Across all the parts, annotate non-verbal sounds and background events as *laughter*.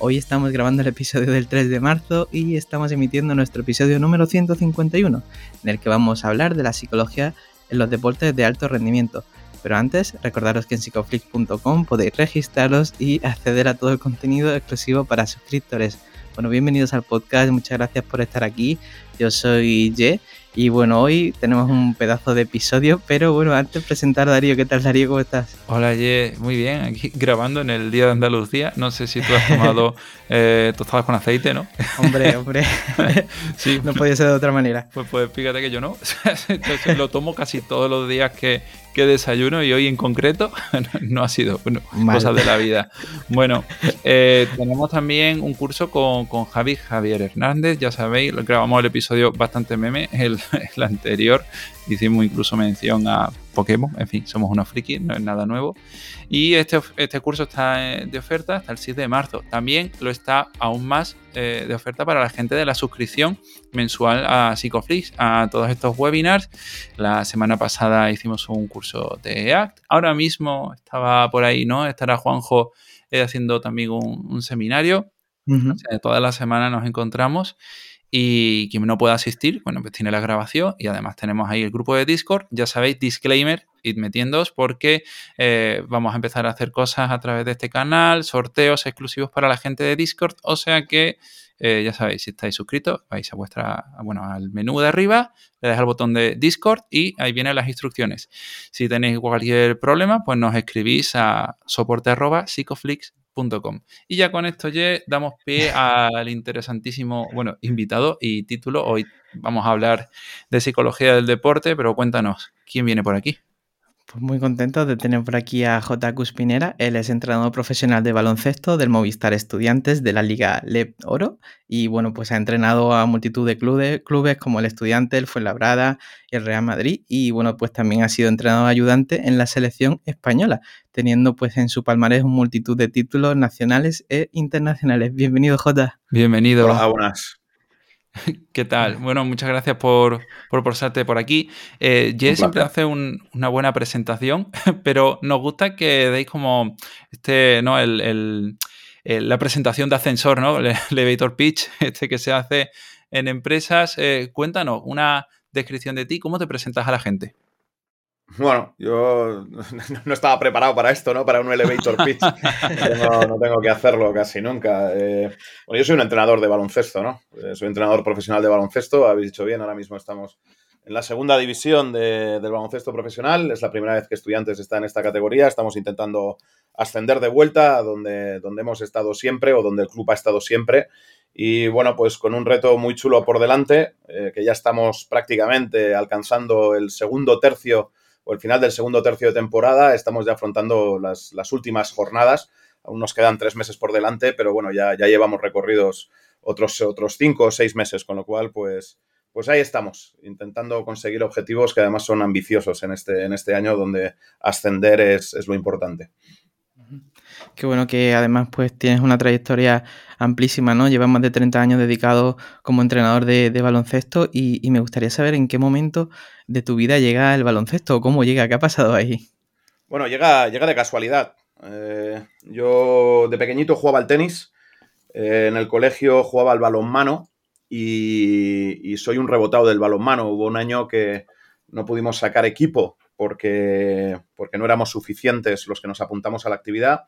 Hoy estamos grabando el episodio del 3 de marzo y estamos emitiendo nuestro episodio número 151, en el que vamos a hablar de la psicología en los deportes de alto rendimiento. Pero antes, recordaros que en psicoflix.com podéis registraros y acceder a todo el contenido exclusivo para suscriptores. Bueno, bienvenidos al podcast, muchas gracias por estar aquí. Yo soy Ye y bueno, hoy tenemos un pedazo de episodio, pero bueno, antes de presentar a Darío, ¿qué tal Darío? ¿Cómo estás? Hola Ye, muy bien, aquí *laughs* grabando en el Día de Andalucía. No sé si tú has tomado *laughs* eh, tostadas con aceite, ¿no? Hombre, *laughs* hombre, sí. no podía ser de otra manera. Pues, pues fíjate que yo no, lo tomo casi todos los días que, que desayuno y hoy en concreto no ha sido bueno, cosas de la vida. Bueno, eh, tenemos también un curso con, con Javi Javier Hernández, ya sabéis, grabamos el episodio bastante meme, el, *laughs* el anterior, hicimos incluso mención a Pokémon, en fin, somos unos frikis, no es nada nuevo. Y este, este curso está eh, de oferta hasta el 7 de marzo. También lo está aún más eh, de oferta para la gente de la suscripción mensual a Psicoflix, a todos estos webinars. La semana pasada hicimos un curso de ACT. Ahora mismo estaba por ahí, ¿no? Estará Juanjo eh, haciendo también un, seminario. toda la semana nos encontramos. Y quien no pueda asistir, bueno, pues tiene la grabación y además tenemos ahí el grupo de Discord. Ya sabéis, disclaimer, id metiéndoos porque eh, vamos a empezar a hacer cosas a través de este canal, sorteos exclusivos para la gente de Discord. O sea que eh, ya sabéis, si estáis suscritos, vais a vuestra, bueno, al menú de arriba, le dais al botón de Discord y ahí vienen las instrucciones. Si tenéis cualquier problema, pues nos escribís a soporte y ya con esto ya damos pie *laughs* al interesantísimo, bueno, invitado y título. Hoy vamos a hablar de psicología del deporte, pero cuéntanos, ¿quién viene por aquí? Pues muy contento de tener por aquí a J. Cuspinera. Él es entrenador profesional de baloncesto del Movistar Estudiantes de la Liga LEP Oro. Y bueno, pues ha entrenado a multitud de clubes, clubes como el Estudiante, el Fuenlabrada y el Real Madrid. Y bueno, pues también ha sido entrenador ayudante en la selección española, teniendo pues en su palmarés multitud de títulos nacionales e internacionales. Bienvenido, J. Bienvenido. Hola, buenas. *laughs* ¿Qué tal? Bueno, muchas gracias por, por pasarte por aquí. Eh, Jess siempre hace una buena presentación, *laughs* pero nos gusta que deis como este, ¿no? El, la presentación de ascensor, ¿no? *laughs* El elevator pitch, este que se hace en empresas. Eh, cuéntanos una descripción de ti, ¿cómo te presentas a la gente? Bueno, yo *laughs* no estaba preparado para esto, ¿no? Para un elevator pitch. *laughs* no, tengo que hacerlo casi nunca. Eh, bueno, yo soy un entrenador de baloncesto, ¿no? Eh, soy entrenador profesional de baloncesto. Habéis dicho bien, ahora mismo estamos en la segunda división del baloncesto profesional. Es la primera vez que estudiantes están en esta categoría. Estamos intentando ascender de vuelta a donde, donde hemos estado siempre o donde el club ha estado siempre. Y bueno, pues con un reto muy chulo por delante, eh, que ya estamos prácticamente alcanzando el segundo tercio o el final del segundo tercio de temporada. Estamos ya afrontando las, últimas jornadas. Aún nos quedan tres meses por delante, pero bueno, ya, ya llevamos recorridos otros, otros cinco o seis meses, con lo cual, pues, pues ahí estamos, intentando conseguir objetivos que además son ambiciosos en este, en este año, donde ascender es, es lo importante. Qué bueno que además pues tienes una trayectoria amplísima, ¿no? Llevas más de 30 años dedicado como entrenador de, baloncesto y, me gustaría saber en qué momento de tu vida llega el baloncesto, cómo llega, qué ha pasado ahí. Bueno, llega, llega de casualidad. Eh, yo de pequeñito jugaba al tenis, eh, en el colegio jugaba al balonmano y, y soy un rebotado del balonmano. Hubo un año que no pudimos sacar equipo porque, porque no éramos suficientes los que nos apuntamos a la actividad.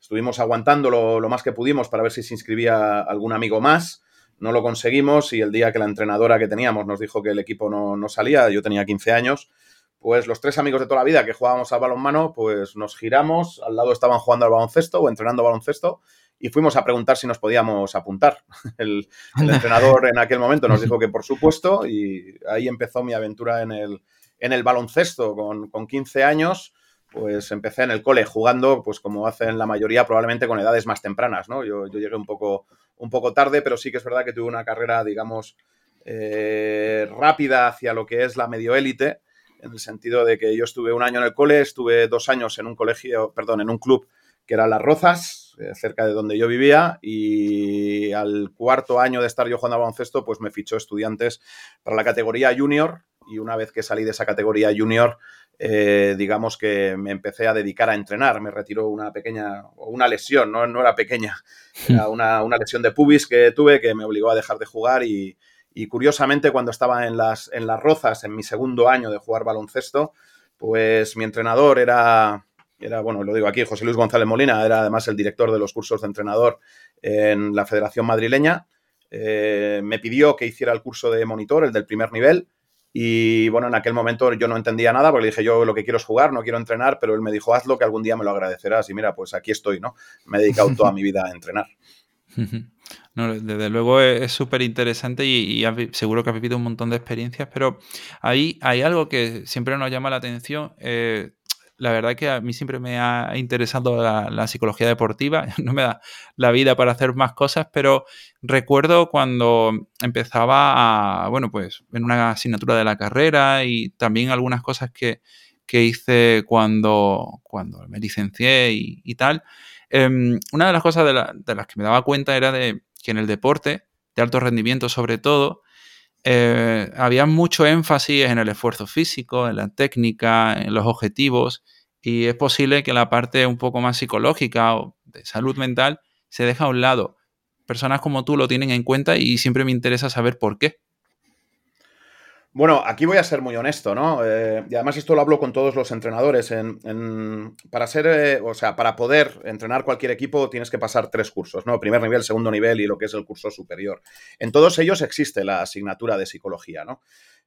Estuvimos aguantando lo, más que pudimos para ver si se inscribía algún amigo más. No lo conseguimos y el día que la entrenadora que teníamos nos dijo que el equipo no, salía, yo tenía 15 años, pues los tres amigos de toda la vida que jugábamos al balonmano, pues nos giramos, al lado estaban jugando al baloncesto o entrenando baloncesto y fuimos a preguntar si nos podíamos apuntar. *laughs* El, el, entrenador en aquel momento nos *laughs* dijo que por supuesto y ahí empezó mi aventura en el, en el baloncesto con, con 15 años pues empecé en el cole jugando, pues como hacen la mayoría, probablemente con edades más tempranas, ¿no? Yo, llegué un poco, un poco tarde, pero sí que es verdad que tuve una carrera, digamos, eh, rápida hacia lo que es la medio élite, en el sentido de que yo estuve un año en el cole, estuve dos años en un colegio, perdón, en un club que era Las Rozas, eh, cerca de donde yo vivía, y al cuarto año de estar yo jugando a baloncesto, pues me fichó estudiantes para la categoría junior, y una vez que salí de esa categoría junior, eh, digamos que me empecé a dedicar a entrenar. Me retiró una pequeña, una lesión, no, no era pequeña, *laughs* era una, una, lesión de pubis que tuve que me obligó a dejar de jugar y, y, curiosamente cuando estaba en las, en las rozas, en mi segundo año de jugar baloncesto, pues mi entrenador era, era, bueno, lo digo aquí, José Luis González Molina, era además el director de los cursos de entrenador en la Federación Madrileña. Eh, me pidió que hiciera el curso de monitor, el del primer nivel, y bueno, en aquel momento yo no entendía nada porque le dije, yo lo que quiero es jugar, no quiero entrenar, pero él me dijo, hazlo que algún día me lo agradecerás. Y mira, pues aquí estoy, ¿no? Me he dedicado toda mi vida a entrenar. Desde luego es súper interesante y, seguro que has vivido un montón de experiencias, pero ahí hay algo que siempre nos llama la atención. Eh, la verdad que a mí siempre me ha interesado la, psicología deportiva, *laughs* no me da la vida para hacer más cosas, pero recuerdo cuando empezaba a, bueno, pues en una asignatura de la carrera y también algunas cosas que, hice cuando, cuando me licencié y, tal. Em, una de las cosas de, de, las que me daba cuenta era de que en el deporte, de alto rendimiento sobre todo, eh, había mucho énfasis en el esfuerzo físico, en la técnica, en los objetivos, y es posible que la parte un poco más psicológica o de salud mental se deja a un lado. Personas como tú lo tienen en cuenta y siempre me interesa saber por qué. Bueno, aquí voy a ser muy honesto, ¿no? Eh, y además esto lo hablo con todos los entrenadores. para ser, eh, o sea, para poder entrenar cualquier equipo tienes que pasar tres cursos, ¿no? Primer nivel, segundo nivel y lo que es el curso superior. En todos ellos existe la asignatura de psicología, ¿no?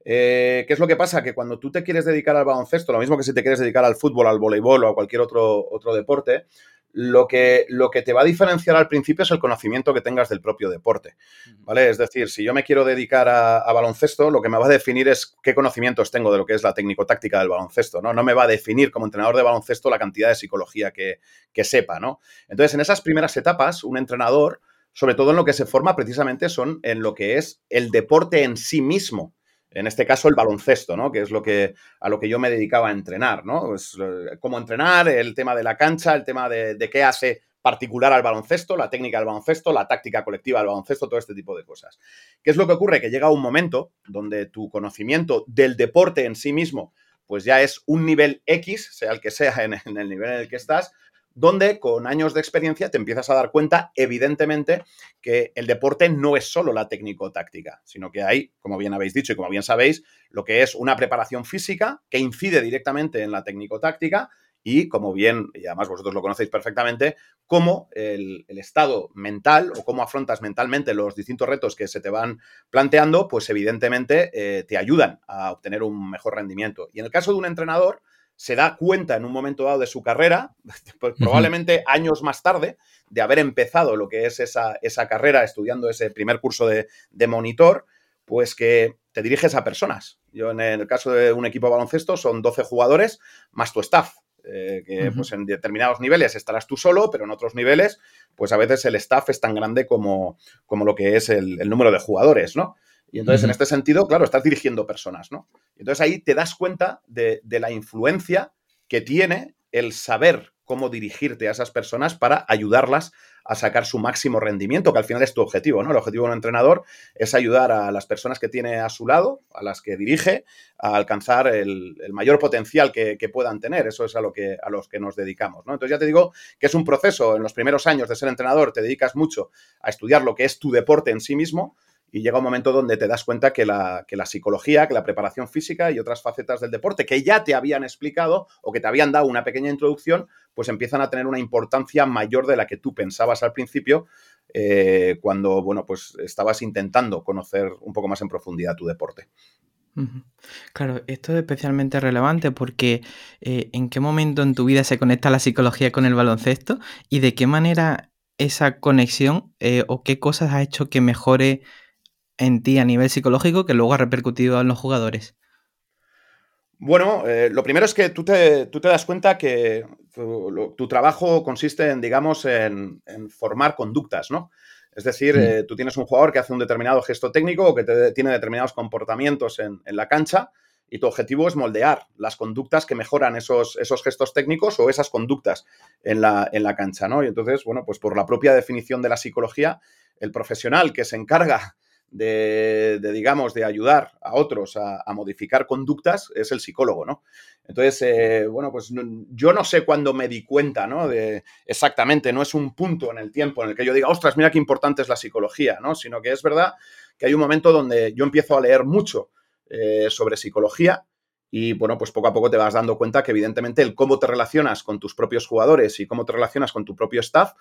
Eh, ¿Qué es lo que pasa? Que cuando tú te quieres dedicar al baloncesto, lo mismo que si te quieres dedicar al fútbol, al voleibol o a cualquier otro, otro deporte, lo que, lo que te va a diferenciar al principio es el conocimiento que tengas del propio deporte, ¿vale? Es decir, si yo me quiero dedicar a, baloncesto, lo que me va a definir es qué conocimientos tengo de lo que es la técnico-táctica del baloncesto, ¿no? No me va a definir como entrenador de baloncesto la cantidad de psicología que, que sepa, ¿no? Entonces, en esas primeras etapas, un entrenador, sobre todo en lo que se forma precisamente son en lo que es el deporte en sí mismo, en este caso el baloncesto, ¿no? Que es lo que, a lo que yo me dedicaba a entrenar, ¿no? Pues, cómo entrenar, el tema de la cancha, el tema de, qué hace particular al baloncesto, la técnica del baloncesto, la táctica colectiva del baloncesto, todo este tipo de cosas. ¿Qué es lo que ocurre? Que llega un momento donde tu conocimiento del deporte en sí mismo, pues ya es un nivel X, sea el que sea en, en el nivel en el que estás, donde con años de experiencia te empiezas a dar cuenta, evidentemente, que el deporte no es solo la técnico-táctica, sino que hay, como bien habéis dicho y como bien sabéis, lo que es una preparación física que incide directamente en la técnico-táctica y, como bien, y además vosotros lo conocéis perfectamente, cómo el, estado mental o cómo afrontas mentalmente los distintos retos que se te van planteando, pues evidentemente eh, te ayudan a obtener un mejor rendimiento. Y en el caso de un entrenador, se da cuenta en un momento dado de su carrera, *laughs* pues probablemente años más tarde, de haber empezado lo que es esa, esa carrera estudiando ese primer curso de, monitor, pues que te diriges a personas. Yo en el caso de un equipo de baloncesto son 12 jugadores más tu staff. Eh, que pues en determinados niveles estarás tú solo, pero en otros niveles, pues a veces el staff es tan grande como, como lo que es el, el número de jugadores, ¿no? Y entonces, en este sentido, claro, estás dirigiendo personas, ¿no? entonces ahí te das cuenta de, la influencia que tiene el saber cómo dirigirte a esas personas para ayudarlas a sacar su máximo rendimiento, que al final es tu objetivo, ¿no? El objetivo de un entrenador es ayudar a las personas que tiene a su lado, a las que dirige, a alcanzar el, mayor potencial que, puedan tener. Eso es a lo que a los que nos dedicamos, ¿no? Entonces ya te digo que es un proceso. En los primeros años de ser entrenador te dedicas mucho a estudiar lo que es tu deporte en sí mismo, y llega un momento donde te das cuenta que la, que la, psicología, que la preparación física y otras facetas del deporte que ya te habían explicado o que te habían dado una pequeña introducción, pues empiezan a tener una importancia mayor de la que tú pensabas al principio eh, cuando, bueno, pues estabas intentando conocer un poco más en profundidad tu deporte. Claro, esto es especialmente relevante porque eh, ¿en qué momento en tu vida se conecta la psicología con el baloncesto y de qué manera esa conexión eh, o qué cosas ha hecho que mejore en ti a nivel psicológico que luego ha repercutido en los jugadores? Bueno, eh, lo primero es que tú te, tú te das cuenta que tu, trabajo consiste en, digamos, en, formar conductas, ¿no? Es decir, eh, tú tienes un jugador que hace un determinado gesto técnico o que tiene determinados comportamientos en, la cancha y tu objetivo es moldear las conductas que mejoran esos, esos gestos técnicos o esas conductas en la, en la cancha, ¿no? Y entonces, bueno, pues por la propia definición de la psicología, el profesional que se encarga de, digamos, de ayudar a otros a, modificar conductas es el psicólogo, ¿no? Entonces, eh, bueno, pues yo no sé cuándo me di cuenta, ¿no? De exactamente, no es un punto en el tiempo en el que yo diga, ostras, mira qué importante es la psicología, ¿no? Sino que es verdad que hay un momento donde yo empiezo a leer mucho eh, sobre psicología y bueno, pues poco a poco te vas dando cuenta que evidentemente el cómo te relacionas con tus propios jugadores y cómo te relacionas con tu propio staff,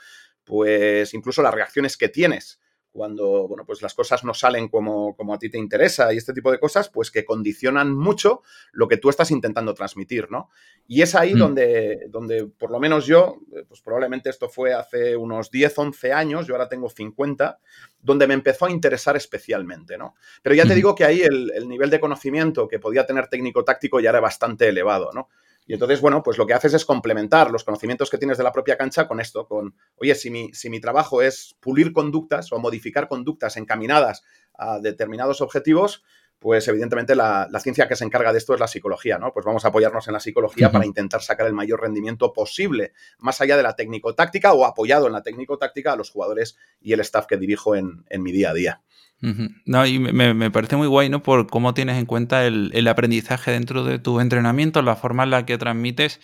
pues incluso las reacciones que tienes cuando, bueno, pues las cosas no salen como, como, a ti te interesa y este tipo de cosas, pues que condicionan mucho lo que tú estás intentando transmitir, ¿no? Y es ahí mm. donde, donde, por lo menos yo, eh, pues probablemente esto fue hace unos 10, 11 años, yo ahora tengo 50, donde me empezó a interesar especialmente, ¿no? Pero ya te digo que ahí el, el nivel de conocimiento que podía tener técnico-táctico ya era bastante elevado, ¿no? Y entonces, bueno, pues lo que haces es complementar los conocimientos que tienes de la propia cancha con esto, con, oye, si mi, si mi trabajo es pulir conductas o modificar conductas encaminadas a determinados objetivos, pues evidentemente la, ciencia que se encarga de esto es la psicología, ¿no? Pues vamos a apoyarnos en la psicología para intentar sacar el mayor rendimiento posible, más allá de la técnico-táctica o apoyado en la técnico-táctica a los jugadores y el staff que dirijo en mi día a día. No, y me, parece muy guay, ¿no? Por cómo tienes en cuenta el, aprendizaje dentro de tu entrenamiento, la forma en la que transmites,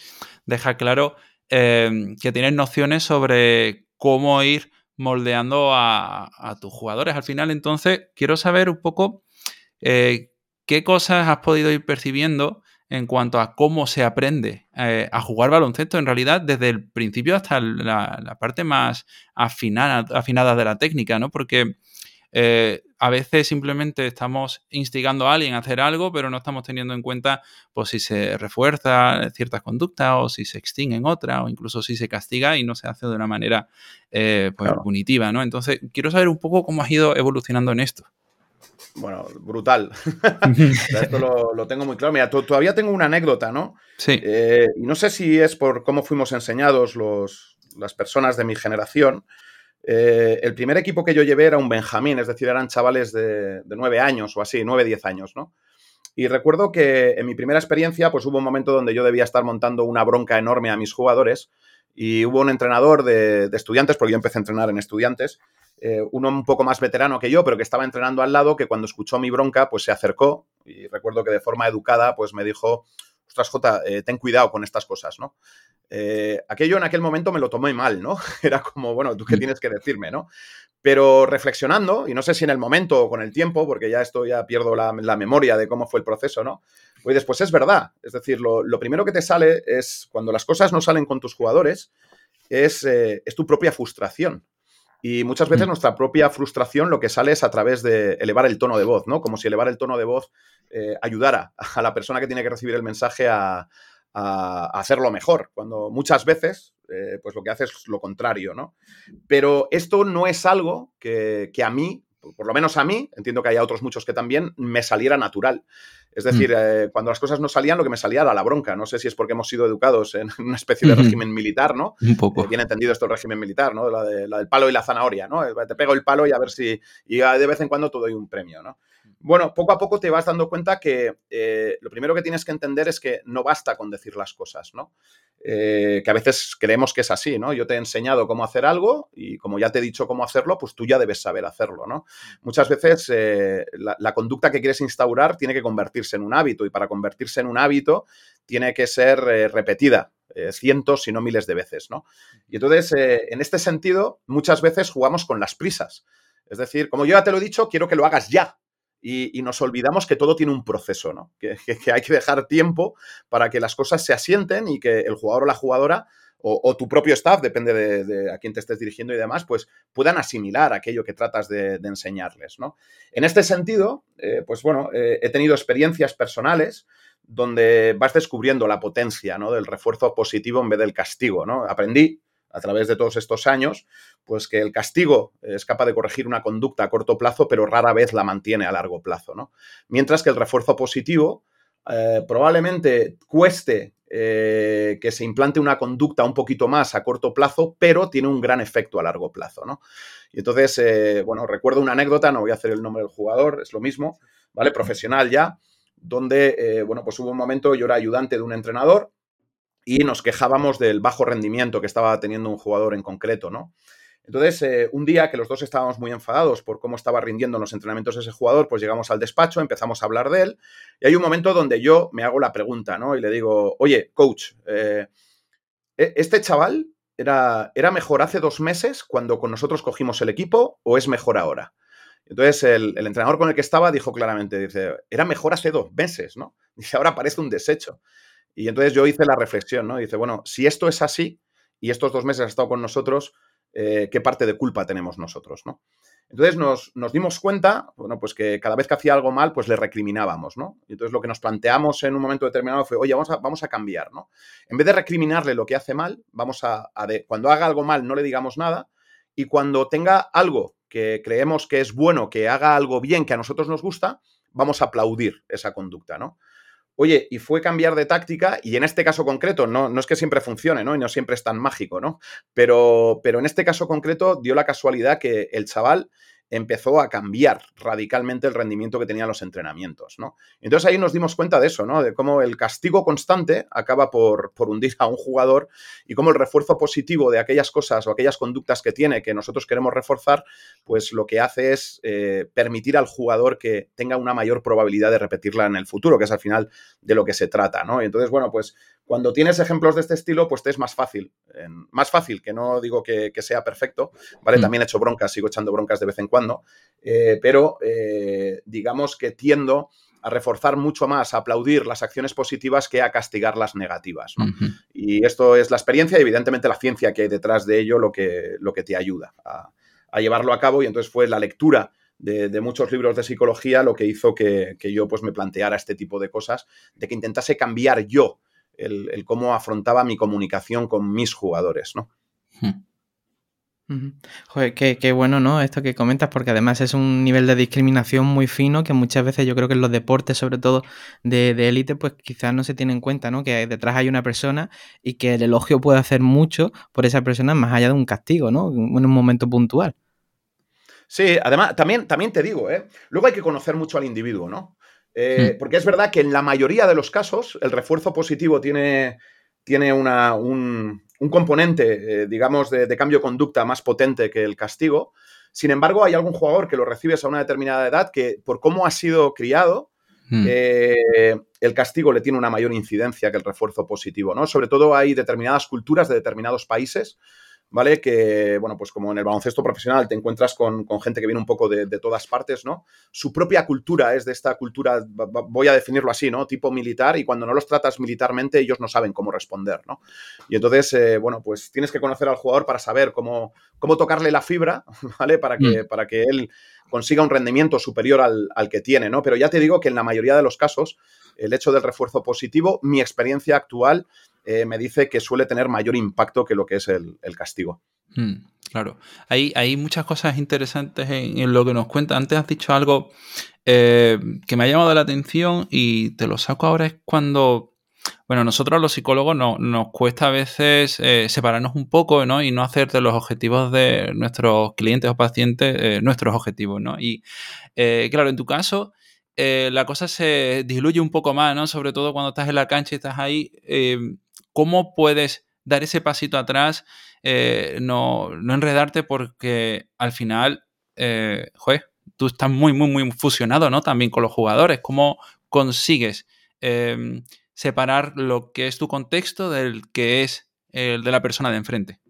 deja claro eh, que tienes nociones sobre cómo ir moldeando a, tus jugadores. Al final, entonces, quiero saber un poco eh, qué cosas has podido ir percibiendo en cuanto a cómo se aprende eh, a jugar baloncesto, en realidad, desde el principio hasta la, parte más afinada, afinada de la técnica, ¿no? Porque eh, a veces simplemente estamos instigando a alguien a hacer algo, pero no estamos teniendo en cuenta pues, si se refuerza ciertas conductas o si se extinguen otras o incluso si se castiga y no se hace de una manera eh, pues, punitiva. ¿no? Entonces, quiero saber un poco cómo has ido evolucionando en esto. Bueno, brutal. *laughs* esto lo, tengo muy claro. Mira, todavía tengo una anécdota, ¿no? Sí. Eh, y no sé si es por cómo fuimos enseñados los, las personas de mi generación, eh, el primer equipo que yo llevé era un Benjamín, es decir, eran chavales de, nueve años o así, nueve, diez años, ¿no? Y recuerdo que en mi primera experiencia, pues hubo un momento donde yo debía estar montando una bronca enorme a mis jugadores y hubo un entrenador de, estudiantes, porque yo empecé a entrenar en estudiantes, eh, uno un poco más veterano que yo, pero que estaba entrenando al lado, que cuando escuchó mi bronca, pues se acercó y recuerdo que de forma educada, pues me dijo, ostras, Jota, eh, ten cuidado con estas cosas, ¿no? Eh, aquello en aquel momento me lo tomé mal, ¿no? *laughs* Era como, bueno, ¿tú qué mm. tienes que decirme, no? Pero reflexionando, y no sé si en el momento o con el tiempo, porque ya esto ya pierdo la, memoria de cómo fue el proceso, ¿no? Pues después es verdad. Es decir, lo, primero que te sale es, cuando las cosas no salen con tus jugadores, es, eh, es tu propia frustración. Y muchas veces mm. nuestra propia frustración lo que sale es a través de elevar el tono de voz, ¿no? Como si elevar el tono de voz eh, ayudara a la persona que tiene que recibir el mensaje a, hacerlo mejor, cuando muchas veces eh, pues lo que hace es lo contrario, ¿no? Pero esto no es algo que, a mí, por lo menos a mí, entiendo que hay otros muchos que también, me saliera natural. Es decir, mm. eh, cuando las cosas no salían, lo que me salía era la bronca. No sé si es porque hemos sido educados en *laughs* una especie de régimen militar, ¿no? Un poco. bien entendido esto el régimen militar, ¿no? La, la, del palo y la zanahoria, ¿no? Te pego el palo y a ver si... Y de vez en cuando te doy un premio, ¿no? Bueno, poco a poco te vas dando cuenta que eh, lo primero que tienes que entender es que no basta con decir las cosas, ¿no? Eh, que a veces creemos que es así, ¿no? Yo te he enseñado cómo hacer algo y como ya te he dicho cómo hacerlo, pues tú ya debes saber hacerlo, ¿no? Muchas veces eh, la, conducta que quieres instaurar tiene que convertirse en un hábito y para convertirse en un hábito tiene que ser repetida cientos, si no miles de veces, ¿no? Y entonces, en este sentido, muchas veces jugamos con las prisas. Es decir, como yo ya te lo he dicho, quiero que lo hagas ya y, nos olvidamos que todo tiene un proceso, ¿no? Que, hay que dejar tiempo para que las cosas se asienten y que el jugador o la jugadora o, tu propio staff, depende de, a quién te estés dirigiendo y demás, pues puedan asimilar aquello que tratas de, enseñarles, ¿no? En este sentido, eh, pues bueno, eh, he tenido experiencias personales donde vas descubriendo la potencia ¿no? del refuerzo positivo en vez del castigo, ¿no? Aprendí a través de todos estos años, pues que el castigo es capaz de corregir una conducta a corto plazo, pero rara vez la mantiene a largo plazo, ¿no? Mientras que el refuerzo positivo eh, probablemente cueste eh, que se implante una conducta un poquito más a corto plazo, pero tiene un gran efecto a largo plazo, ¿no? Y entonces, eh, bueno, recuerdo una anécdota, no voy a hacer el nombre del jugador, es lo mismo, ¿vale? Profesional ya, donde, bueno, pues hubo un momento, yo era ayudante de un entrenador y nos quejábamos del bajo rendimiento que estaba teniendo un jugador en concreto, ¿no? Entonces, eh, un día que los dos estábamos muy enfadados por cómo estaba rindiendo en los entrenamientos ese jugador, pues llegamos al despacho, empezamos a hablar de él, y hay un momento donde yo me hago la pregunta, ¿no? Y le digo, oye, coach, eh, ¿e-, ¿este chaval era, era mejor hace dos meses cuando con nosotros cogimos el equipo o es mejor ahora? Entonces, el, el, entrenador con el que estaba dijo claramente, dice, era mejor hace dos meses, ¿no? *laughs* Dice, ahora parece un desecho. Y entonces yo hice la reflexión, ¿no? Dice, bueno, si esto es así y estos dos meses ha estado con nosotros, eh, qué parte de culpa tenemos nosotros, ¿no? Entonces nos, dimos cuenta, bueno, pues que cada vez que hacía algo mal, pues le recriminábamos, ¿no? Y entonces lo que nos planteamos en un momento determinado fue, oye, vamos a, vamos a cambiar, ¿no? En vez de recriminarle lo que hace mal, vamos a, cuando haga algo mal no le digamos nada y cuando tenga algo que creemos que es bueno, que haga algo bien, que a nosotros nos gusta, vamos a aplaudir esa conducta, ¿no? Oye, y fue cambiar de táctica, y en este caso concreto, no, no es que siempre funcione, ¿no? Y no siempre es tan mágico, ¿no? Pero, pero en este caso concreto dio la casualidad que el chaval empezó a cambiar radicalmente el rendimiento que tenían los entrenamientos, ¿no? Entonces ahí nos dimos cuenta de eso, ¿no? De cómo el castigo constante acaba por, por, hundir a un jugador y cómo el refuerzo positivo de aquellas cosas o aquellas conductas que tiene que nosotros queremos reforzar, pues lo que hace es eh, permitir al jugador que tenga una mayor probabilidad de repetirla en el futuro, que es al final de lo que se trata, ¿no? Y entonces, bueno, pues cuando tienes ejemplos de este estilo, pues te es más fácil. más fácil, que no digo que, sea perfecto, ¿vale? Mm. También he hecho broncas, sigo echando broncas de vez en cuando, eh, pero eh, digamos que tiendo a reforzar mucho más, a aplaudir las acciones positivas que a castigar las negativas. Y esto es la experiencia y evidentemente la ciencia que hay detrás de ello lo que, lo que te ayuda a, llevarlo a cabo. Y entonces fue la lectura de, muchos libros de psicología lo que hizo que, que, yo pues me planteara este tipo de cosas, de que intentase cambiar yo el, cómo afrontaba mi comunicación con mis jugadores, ¿no? Hmm. Joder, qué, bueno, ¿no? Esto que comentas, porque además es un nivel de discriminación muy fino que muchas veces yo creo que en los deportes, sobre todo de élite, pues quizás no se tiene en cuenta, ¿no? Que detrás hay una persona y que el elogio puede hacer mucho por esa persona más allá de un castigo, ¿no? En un momento puntual. Sí, además, también, también te digo, ¿eh? Luego hay que conocer mucho al individuo, ¿no? Eh, hmm. Porque es verdad que en la mayoría de los casos el refuerzo positivo tiene, tiene un, componente, eh, digamos, de, cambio de conducta más potente que el castigo. Sin embargo, hay algún jugador que lo recibes a una determinada edad que, por cómo ha sido criado, hmm. eh, el castigo le tiene una mayor incidencia que el refuerzo positivo, ¿no? Sobre todo hay determinadas culturas de determinados países ¿vale? Que, bueno, pues como en el baloncesto profesional te encuentras con, gente que viene un poco de, todas partes, ¿no? Su propia cultura es de esta cultura, voy a definirlo así, ¿no? Tipo militar, y cuando no los tratas militarmente, ellos no saben cómo responder, ¿no? Y entonces, eh, bueno, pues tienes que conocer al jugador para saber cómo, cómo tocarle la fibra, *laughs* ¿vale? Para que, mm. para que él consiga un rendimiento superior al, al que tiene, ¿no? Pero ya te digo que en la mayoría de los casos, el hecho del refuerzo positivo, mi experiencia actual eh, me dice que suele tener mayor impacto que lo que es el, castigo. Hmm, claro, hay, muchas cosas interesantes en, lo que nos cuenta. Antes has dicho algo eh, que me ha llamado la atención y te lo saco ahora, es cuando bueno, nosotros los psicólogos nos cuesta a veces eh, separarnos un poco ¿no? y no hacer de los objetivos de nuestros clientes o pacientes nuestros objetivos. ¿no? Y claro, en tu caso, la cosa se diluye un poco más, ¿no? sobre todo cuando estás en la cancha y estás ahí. ¿Cómo puedes dar ese pasito atrás, eh, no, enredarte porque al final, eh, tú estás muy, muy, muy fusionado, ¿no? También con los jugadores. ¿Cómo consigues em, separar lo que es tu contexto del que es el de la persona de enfrente?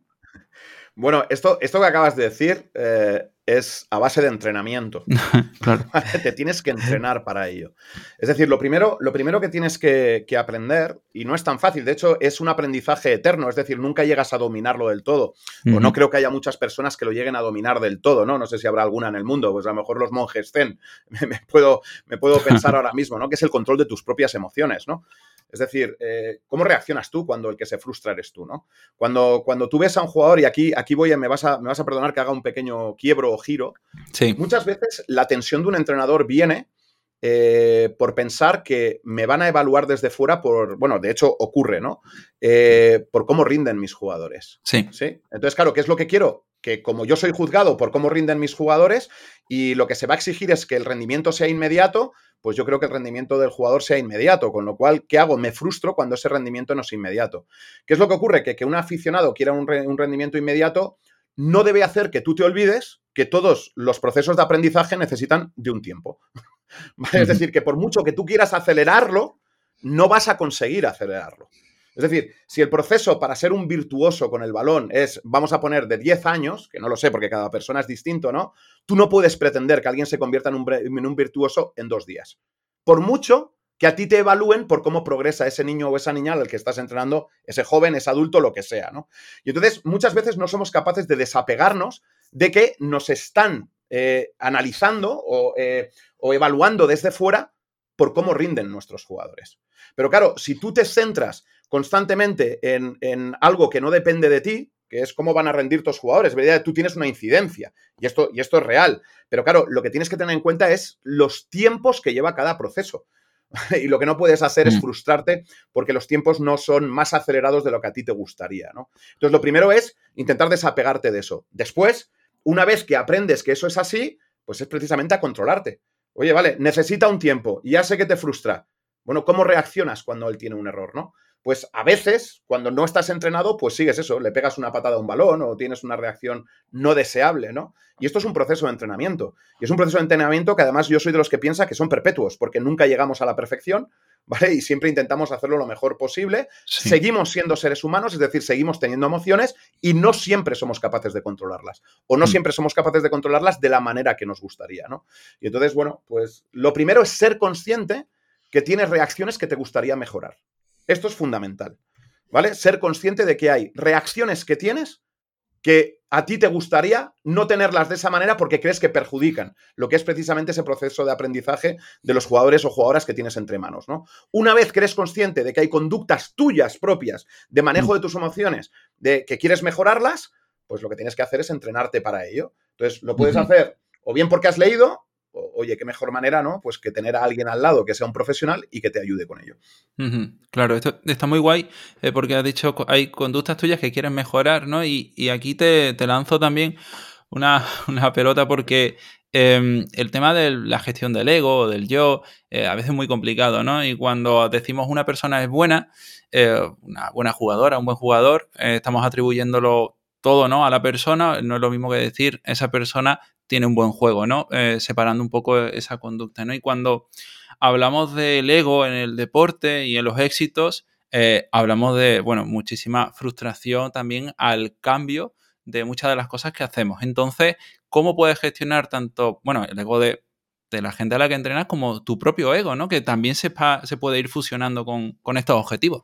Bueno, esto, esto que acabas de decir eh, es a base de entrenamiento. *laughs* claro. Te tienes que entrenar para ello. Es decir, lo primero, lo primero que tienes que, aprender, y no es tan fácil, de hecho es un aprendizaje eterno, es decir, nunca llegas a dominarlo del todo. O no creo que haya muchas personas que lo lleguen a dominar del todo, ¿no? No sé si habrá alguna en el mundo, pues a lo mejor los monjes zen, *laughs* me, puedo, me puedo pensar *laughs* ahora mismo, ¿no? Que es el control de tus propias emociones, ¿no? Es decir, eh, ¿cómo reaccionas tú cuando el que se frustra eres tú, ¿no? Cuando, cuando tú ves a un jugador, y aquí, aquí voy a, me vas a, me vas a perdonar que haga un pequeño quiebro o giro, muchas veces la tensión de un entrenador viene eh, por pensar que me van a evaluar desde fuera por, bueno, de hecho ocurre, ¿no? Eh, por cómo rinden mis jugadores. Sí. sí. Entonces, claro, ¿qué es lo que quiero? Que como yo soy juzgado por cómo rinden mis jugadores y lo que se va a exigir es que el rendimiento sea inmediato, pues yo creo que el rendimiento del jugador sea inmediato, con lo cual, ¿qué hago? Me frustro cuando ese rendimiento no es inmediato. ¿Qué es lo que ocurre? Que que un aficionado quiera un, un rendimiento inmediato no debe hacer que tú te olvides que todos los procesos de aprendizaje necesitan de un tiempo. *laughs* Es decir, que por mucho que tú quieras acelerarlo, no vas a conseguir acelerarlo. Es decir, si el proceso para ser un virtuoso con el balón es, vamos a poner, de 10 años, que no lo sé porque cada persona es distinto, ¿no? Tú no puedes pretender que alguien se convierta en un, virtuoso en dos días. Por mucho que a ti te evalúen por cómo progresa ese niño o esa niña al que estás entrenando, ese joven, ese adulto, lo que sea, ¿no? Y entonces muchas veces no somos capaces de desapegarnos de que nos están eh, analizando o, eh, o evaluando desde fuera por cómo rinden nuestros jugadores. Pero claro, si tú te centras constantemente en, algo que no depende de ti, que es cómo van a rendir tus jugadores, ¿verdad? tú tienes una incidencia y esto, y esto es real. Pero claro, lo que tienes que tener en cuenta es los tiempos que lleva cada proceso. *laughs* y lo que no puedes hacer es mm. frustrarte porque los tiempos no son más acelerados de lo que a ti te gustaría, ¿no? Entonces, lo primero es intentar desapegarte de eso. Después, una vez que aprendes que eso es así, pues es precisamente a controlarte. Oye, vale, necesita un tiempo y ya sé que te frustra. Bueno, ¿cómo reaccionas cuando él tiene un error, no? Pues a veces, cuando no estás entrenado, pues sigues eso, le pegas una patada a un balón o tienes una reacción no deseable, ¿no? Y esto es un proceso de entrenamiento. Y es un proceso de entrenamiento que además yo soy de los que piensa que son perpetuos, porque nunca llegamos a la perfección, ¿vale? Y siempre intentamos hacerlo lo mejor posible. Seguimos siendo seres humanos, es decir, seguimos teniendo emociones y no siempre somos capaces de controlarlas. O no mm. siempre somos capaces de controlarlas de la manera que nos gustaría, ¿no? Y entonces, bueno, pues lo primero es ser consciente que tienes reacciones que te gustaría mejorar. Esto es fundamental, ¿vale? Ser consciente de que hay reacciones que tienes que a ti te gustaría no tenerlas de esa manera porque crees que perjudican lo que es precisamente ese proceso de aprendizaje de los jugadores o jugadoras que tienes entre manos, ¿no? Una vez que eres consciente de que hay conductas tuyas propias de manejo mm. de tus emociones, de que quieres mejorarlas, pues lo que tienes que hacer es entrenarte para ello. Entonces, lo puedes hacer o bien porque has leído oye, qué mejor manera, ¿no? Pues que tener a alguien al lado que sea un profesional y que te ayude con ello. Claro, esto está muy guay eh, porque has dicho, hay conductas tuyas que quieren mejorar, ¿no? Y, aquí te, lanzo también *laughs* una, pelota porque em, el tema de la gestión del ego o del yo eh, a veces es muy complicado, ¿no? Y cuando decimos una persona es buena, eh, una buena jugadora, un buen jugador, estamos atribuyéndolo todo, ¿no? A la persona, no es lo mismo que decir esa persona tiene un buen juego, ¿no? Eh, separando un poco esa conducta, ¿no? Y cuando hablamos del ego en el deporte y en los éxitos, eh, hablamos de, bueno, muchísima frustración también al cambio de muchas de las cosas que hacemos. Entonces, ¿cómo puedes gestionar tanto, bueno, el ego de, la gente a la que entrenas como tu propio ego, ¿no? Que también se, se puede ir fusionando con, estos objetivos.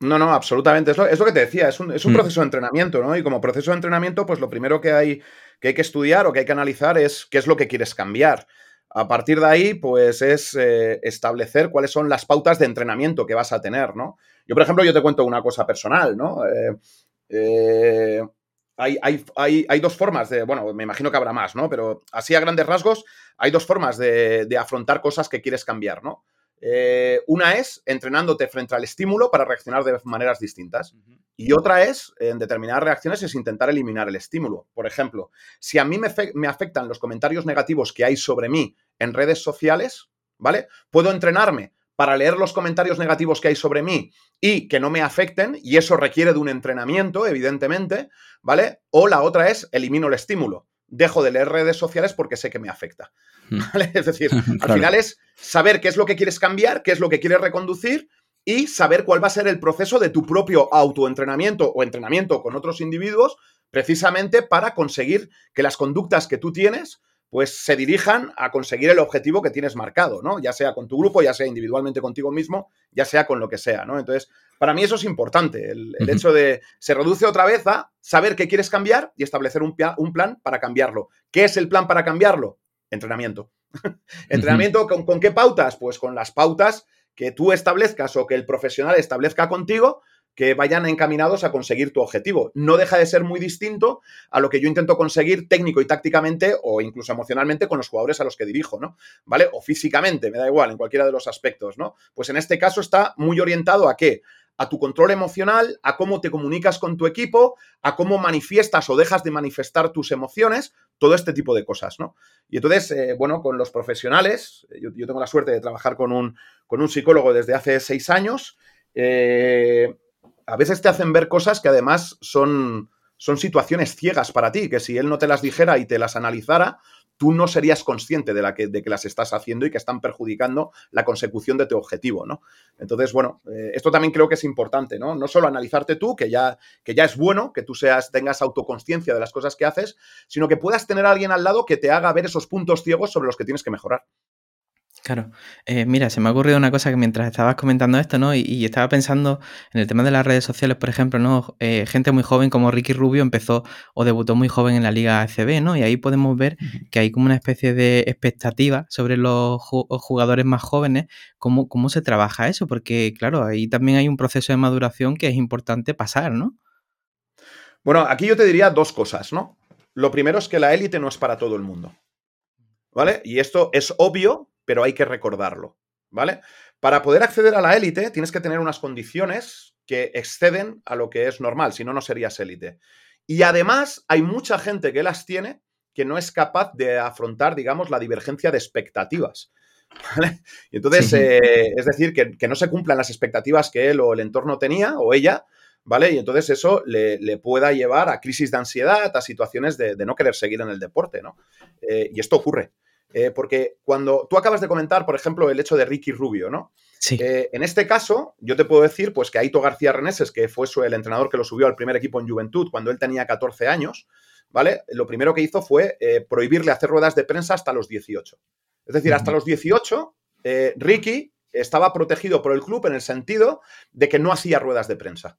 No, no, absolutamente. Es lo, es lo que te decía, es un, es un mm. proceso de entrenamiento, ¿no? Y como proceso de entrenamiento, pues lo primero que hay que hay que estudiar o que hay que analizar es qué es lo que quieres cambiar. A partir de ahí, pues es eh, establecer cuáles son las pautas de entrenamiento que vas a tener, ¿no? Yo, por ejemplo, yo te cuento una cosa personal, ¿no? Eh, eh, hay, hay, dos formas de, bueno, me imagino que habrá más, ¿no? Pero así a grandes rasgos, hay dos formas de, de afrontar cosas que quieres cambiar, ¿no? Eh, una es entrenándote frente al estímulo para reaccionar de maneras distintas. Y otra es, en determinadas reacciones, es intentar eliminar el estímulo. Por ejemplo, si a mí me, me afectan los comentarios negativos que hay sobre mí en redes sociales, ¿vale? Puedo entrenarme para leer los comentarios negativos que hay sobre mí y que no me afecten, y eso requiere de un entrenamiento, evidentemente, ¿vale? O la otra es elimino el estímulo dejo de leer redes sociales porque sé que me afecta. Hmm. *laughs* Es decir, *laughs* al final es saber qué es lo que quieres cambiar, qué es lo que quieres reconducir y saber cuál va a ser el proceso de tu propio autoentrenamiento o entrenamiento con otros individuos, precisamente para conseguir que las conductas que tú tienes pues se dirijan a conseguir el objetivo que tienes marcado, ¿no? Ya sea con tu grupo, ya sea individualmente contigo mismo, ya sea con lo que sea, ¿no? Entonces, para mí eso es importante, el, hecho de, se reduce otra vez a saber qué quieres cambiar y establecer un, un plan para cambiarlo. ¿Qué es el plan para cambiarlo? Entrenamiento. *laughs* Entrenamiento, ¿con, ¿con qué pautas? Pues con las pautas que tú establezcas o que el profesional establezca contigo que vayan encaminados a conseguir tu objetivo. No deja de ser muy distinto a lo que yo intento conseguir técnico y tácticamente o incluso emocionalmente con los jugadores a los que dirijo, ¿no? ¿Vale? O físicamente, me da igual, en cualquiera de los aspectos, ¿no? Pues en este caso está muy orientado a qué? A tu control emocional, a cómo te comunicas con tu equipo, a cómo manifiestas o dejas de manifestar tus emociones, todo este tipo de cosas, ¿no? Y entonces, eh, bueno, con los profesionales, yo, tengo la suerte de trabajar con un, con un psicólogo desde hace seis años, eh, a veces te hacen ver cosas que además son, son situaciones ciegas para ti, que si él no te las dijera y te las analizara, tú no serías consciente de, la que, de que las estás haciendo y que están perjudicando la consecución de tu objetivo, ¿no? Entonces, bueno, eh, esto también creo que es importante, ¿no? No solo analizarte tú, que ya, que ya es bueno, que tú seas, tengas autoconsciencia de las cosas que haces, sino que puedas tener a alguien al lado que te haga ver esos puntos ciegos sobre los que tienes que mejorar. Claro. Eh, mira, se me ha ocurrido una cosa que mientras estabas comentando esto, ¿no? Y, estaba pensando en el tema de las redes sociales, por ejemplo, ¿no? Eh, gente muy joven como Ricky Rubio empezó o debutó muy joven en la Liga ACB, ¿no? Y ahí podemos ver que hay como una especie de expectativa sobre los jugadores más jóvenes, cómo, cómo se trabaja eso, porque claro, ahí también hay un proceso de maduración que es importante pasar, ¿no? Bueno, aquí yo te diría dos cosas, ¿no? Lo primero es que la élite no es para todo el mundo. ¿Vale? Y esto es obvio pero hay que recordarlo, ¿vale? Para poder acceder a la élite tienes que tener unas condiciones que exceden a lo que es normal, si no, no serías élite. Y además hay mucha gente que las tiene que no es capaz de afrontar, digamos, la divergencia de expectativas. *laughs* ¿vale? Y entonces, eh, es decir, que, no se cumplan las expectativas que él o el entorno tenía o ella, ¿vale? Y entonces eso le, pueda llevar a crisis de ansiedad, a situaciones de, no querer seguir en el deporte, ¿no? Eh, y esto ocurre. Eh, porque cuando tú acabas de comentar, por ejemplo, el hecho de Ricky Rubio, ¿no? Sí. Eh, en este caso, yo te puedo decir, pues que Aito García Reneses, que fue el entrenador que lo subió al primer equipo en Juventud cuando él tenía 14 años, ¿vale? Lo primero que hizo fue eh, prohibirle hacer ruedas de prensa hasta los 18. Es decir, hasta los 18, Ricky estaba protegido por el club en el sentido de que no hacía ruedas de prensa.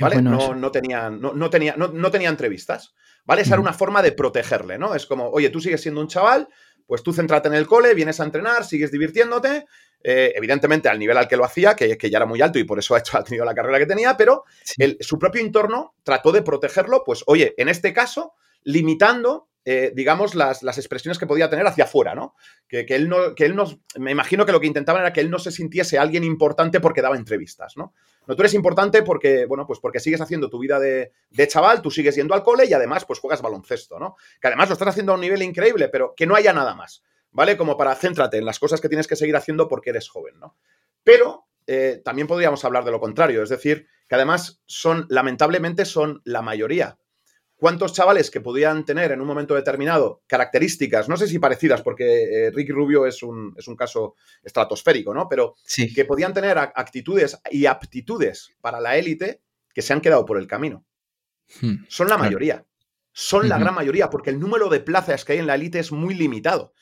¿Vale? no, tenía, no, tenía, no, tenía entrevistas. ¿Vale? Esa era una forma de protegerle, ¿no? Es como, oye, tú sigues siendo un chaval, pues tú céntrate en el cole, vienes a entrenar, sigues divirtiéndote, eh, evidentemente al nivel al que lo hacía, que, que, ya era muy alto y por eso ha, hecho, ha tenido la carrera que tenía, pero su propio entorno trató de protegerlo, pues oye, en este caso, limitando eh, digamos, las, expresiones que podía tener hacia afuera, ¿no? Que, él no, que él me imagino que lo que intentaban era que él no se sintiese alguien importante porque daba entrevistas, ¿no? No, tú eres importante porque, bueno, pues porque sigues haciendo tu vida de, chaval, tú sigues yendo al cole y además, pues juegas baloncesto, ¿no? Que además lo estás haciendo a un nivel increíble, pero que no haya nada más, ¿vale? Como para céntrate en las cosas que tienes que seguir haciendo porque eres joven, ¿no? Pero eh, también podríamos hablar de lo contrario, es decir, que además son, lamentablemente, son la mayoría cuántos chavales que podían tener en un momento determinado características, no sé si parecidas, porque eh, Ricky Rubio es un, es un, caso estratosférico, ¿no? Pero que podían tener actitudes y aptitudes para la élite que se han quedado por el camino. Hmm. Son la mayoría. Son la gran mayoría, porque el número de plazas que hay en la élite es muy limitado.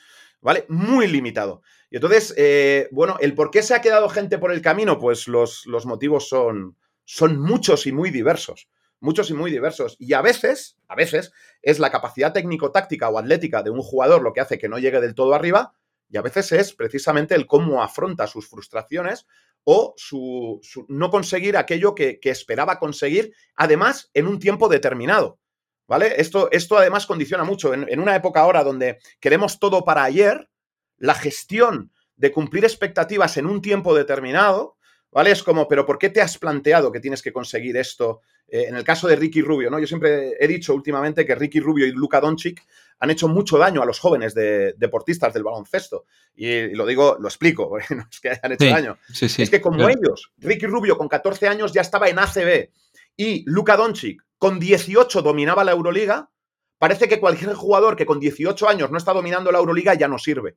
¿Vale? Muy limitado. Y entonces, eh, bueno, el por qué se ha quedado gente por el camino, pues los, los motivos son, son muchos y muy diversos muchos y muy diversos. Y a veces, a veces, es la capacidad técnico-táctica o atlética de un jugador lo que hace que no llegue del todo arriba, y a veces es precisamente el cómo afronta sus frustraciones o su, no conseguir aquello que, esperaba conseguir, además, en un tiempo determinado. ¿Vale? Esto, esto además condiciona mucho. En una época ahora donde queremos todo para ayer, la gestión de cumplir expectativas en un tiempo determinado ¿Vale? Es como, pero ¿por qué te has planteado que tienes que conseguir esto? Eh, en el caso de Ricky Rubio, ¿no? Yo siempre he dicho últimamente que Ricky Rubio y Luka Doncic han hecho mucho daño a los jóvenes deportistas del baloncesto. Y, lo digo, lo explico, *laughs* porque no es que hayan hecho daño. es que como ellos, Ricky Rubio con 14 años ya estaba en ACB y Luka Doncic con 18 dominaba la Euroliga, parece que cualquier jugador que con 18 años no está dominando la Euroliga ya no sirve.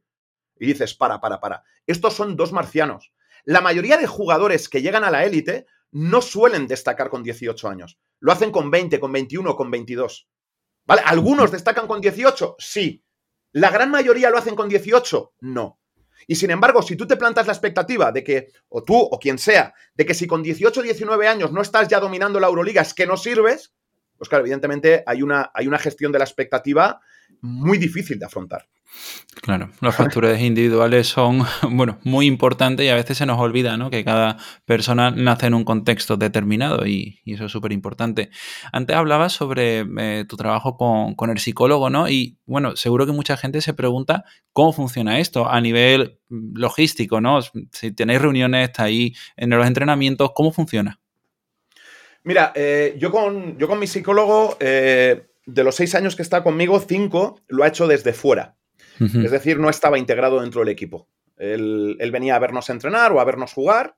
Y dices, para, para, para. Estos son dos marcianos. La mayoría de jugadores que llegan a la élite no suelen destacar con 18 años. Lo hacen con 20, con 21, con 22. ¿Vale? ¿Algunos destacan con 18? Sí. ¿La gran mayoría lo hacen con 18? No. Y sin embargo, si tú te plantas la expectativa de que, o tú o quien sea, de que si con 18 o 19 años no estás ya dominando la Euroliga es que no sirves, pues claro, evidentemente hay una, hay una gestión de la expectativa muy difícil de afrontar. Claro, los factores individuales son, *laughs* bueno, muy importantes y a veces se nos olvida, ¿no? Que cada persona nace en un contexto determinado y, eso es súper importante. Antes hablabas sobre eh, tu trabajo con, el psicólogo, ¿no? Y bueno, seguro que mucha gente se pregunta cómo funciona esto a nivel logístico, ¿no? Si tenéis reuniones, está ahí en los entrenamientos, ¿cómo funciona? Mira, eh, yo, con, yo con mi psicólogo, eh, de los seis años que está conmigo, cinco lo ha hecho desde fuera. Es decir, no estaba integrado dentro del equipo. Él, venía a vernos entrenar o a vernos jugar,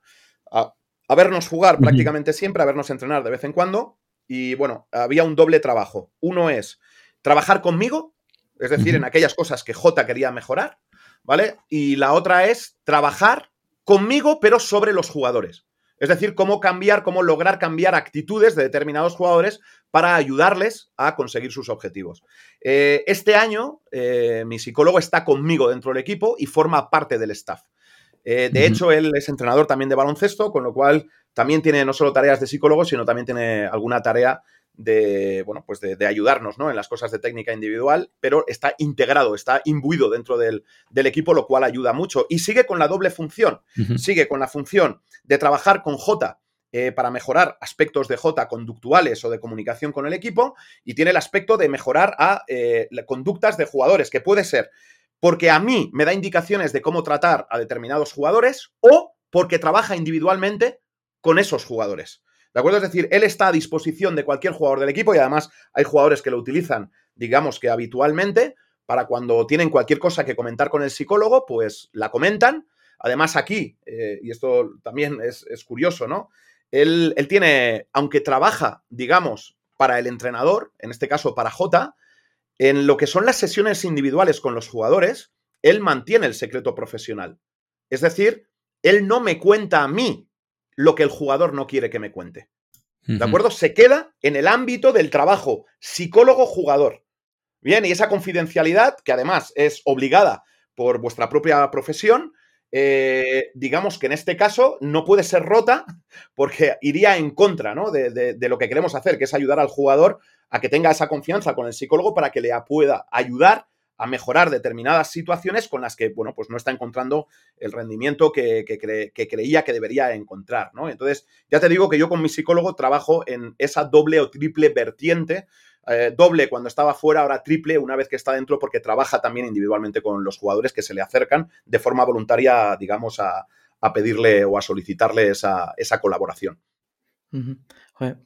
a, vernos jugar prácticamente siempre, a vernos entrenar de vez en cuando. Y bueno, había un doble trabajo. Uno es trabajar conmigo, es decir, en aquellas cosas que J quería mejorar, ¿vale? Y la otra es trabajar conmigo, pero sobre los jugadores. Es decir, cómo cambiar, cómo lograr cambiar actitudes de determinados jugadores para ayudarles a conseguir sus objetivos. Eh, este año, eh, mi psicólogo está conmigo dentro del equipo y forma parte del staff. Eh, de hecho, él es entrenador también de baloncesto, con lo cual también tiene no solo tareas de psicólogo, sino también tiene alguna tarea de, bueno, pues de, ayudarnos ¿no? en las cosas de técnica individual, pero está integrado, está imbuido dentro del, equipo, lo cual ayuda mucho. Y sigue con la doble función, sigue con la función de trabajar con J eh, para mejorar aspectos de J conductuales o de comunicación con el equipo, y tiene el aspecto de mejorar a eh, conductas de jugadores, que puede ser porque a mí me da indicaciones de cómo tratar a determinados jugadores o porque trabaja individualmente con esos jugadores. ¿De acuerdo? Es decir, él está a disposición de cualquier jugador del equipo y además hay jugadores que lo utilizan, digamos que habitualmente, para cuando tienen cualquier cosa que comentar con el psicólogo, pues la comentan. Además, aquí, eh, y esto también es, curioso, ¿no? Él, él, tiene, aunque trabaja, digamos, para el entrenador, en este caso para J, en lo que son las sesiones individuales con los jugadores, él mantiene el secreto profesional. Es decir, él no me cuenta a mí lo que el jugador no quiere que me cuente. ¿De acuerdo? Se queda en el ámbito del trabajo psicólogo-jugador. Bien, y esa confidencialidad, que además es obligada por vuestra propia profesión, eh, digamos que en este caso no puede ser rota *laughs* porque iría en contra ¿no? de, de, lo que queremos hacer, que es ayudar al jugador a que tenga esa confianza con el psicólogo para que le pueda ayudar a mejorar determinadas situaciones con las que, bueno, pues no está encontrando el rendimiento que, creía que debería encontrar, ¿no? Entonces, ya te digo que yo con mi psicólogo trabajo en esa doble o triple vertiente, eh, doble cuando estaba fuera, ahora triple una vez que está dentro, porque trabaja también individualmente con los jugadores que se le acercan de forma voluntaria, digamos, a, pedirle o a solicitarle esa, esa colaboración.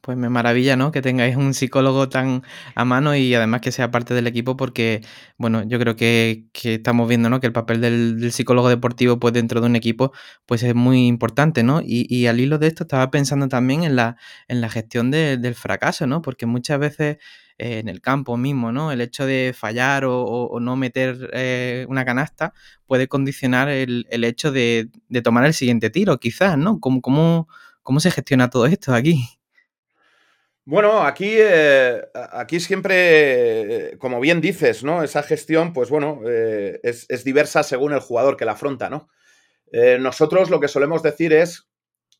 Pues, me maravilla, ¿no? Que tengáis un psicólogo tan a mano y además que sea parte del equipo porque, bueno, yo creo que, estamos viendo, ¿no? Que el papel del, psicólogo deportivo, pues dentro de un equipo, pues es muy importante, ¿no? Y, al hilo de esto estaba pensando también en la, en la gestión del fracaso, ¿no? Porque muchas veces eh, en el campo mismo, ¿no? El hecho de fallar o, no meter eh, una canasta puede condicionar el, hecho de, tomar el siguiente tiro, quizás, ¿no? ¿Cómo, cómo, cómo se gestiona todo esto aquí? Bueno, aquí, eh, aquí siempre, eh, como bien dices, ¿no? Esa gestión, pues bueno, eh, es, diversa según el jugador que la afronta, ¿no? nosotros lo que solemos decir es,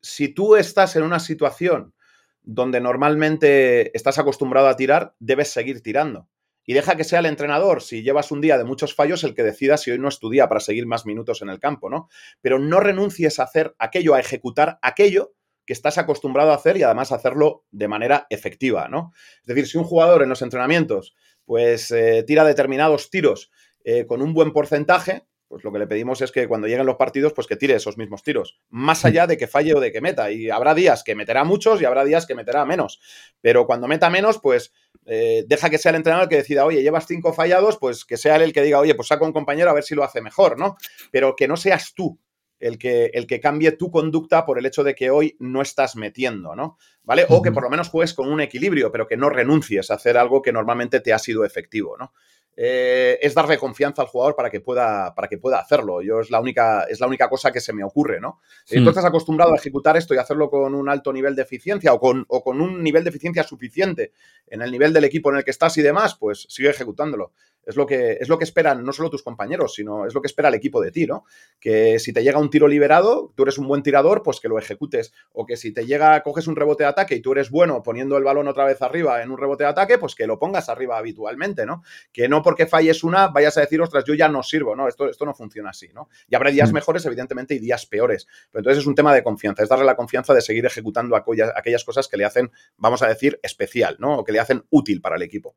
si tú estás en una situación donde normalmente estás acostumbrado a tirar, debes seguir tirando. Y deja que sea el entrenador, si llevas un día de muchos fallos, el que decida si hoy no es tu día para seguir más minutos en el campo, ¿no? Pero no renuncies a hacer aquello, a ejecutar aquello que estás acostumbrado a hacer y además hacerlo de manera efectiva, ¿no? Es decir, si un jugador en los entrenamientos pues eh, tira determinados tiros eh, con un buen porcentaje, pues lo que le pedimos es que cuando lleguen los partidos, pues que tire esos mismos tiros, más allá de que falle o de que meta. Y habrá días que meterá muchos y habrá días que meterá menos. Pero cuando meta menos, pues eh, deja que sea el entrenador el que decida, oye, llevas cinco fallados, pues que sea él el que diga, oye, pues saca un compañero a ver si lo hace mejor, ¿no? Pero que no seas tú el que, el que cambie tu conducta por el hecho de que hoy no estás metiendo, ¿no? ¿Vale? O que por lo menos juegues con un equilibrio, pero que no renuncies a hacer algo que normalmente te ha sido efectivo, ¿no? Eh, es darle confianza al jugador para que pueda, para que pueda hacerlo. Yo es la única, es la única cosa que se me ocurre, ¿no? Si tú estás acostumbrado a ejecutar esto y hacerlo con un alto nivel de eficiencia o con, con un nivel de eficiencia suficiente en el nivel del equipo en el que estás y demás, pues sigue ejecutándolo. Es lo que, es lo que esperan no solo tus compañeros, sino es lo que espera el equipo de ti, ¿no? Que si te llega un tiro liberado, tú eres un buen tirador, pues que lo ejecutes. O que si te llega, coges un rebote de ataque y tú eres bueno poniendo el balón otra vez arriba en un rebote de ataque, pues que lo pongas arriba habitualmente, ¿no? Que no porque falles una vayas a decir, ostras, yo ya no sirvo, ¿no? Esto, esto no funciona así, ¿no? Y habrá días mm. mejores, evidentemente, y días peores. Pero entonces es un tema de confianza, es darle la confianza de seguir ejecutando aquellas, cosas que le hacen, vamos a decir, especial, ¿no? O que le hacen útil para el equipo.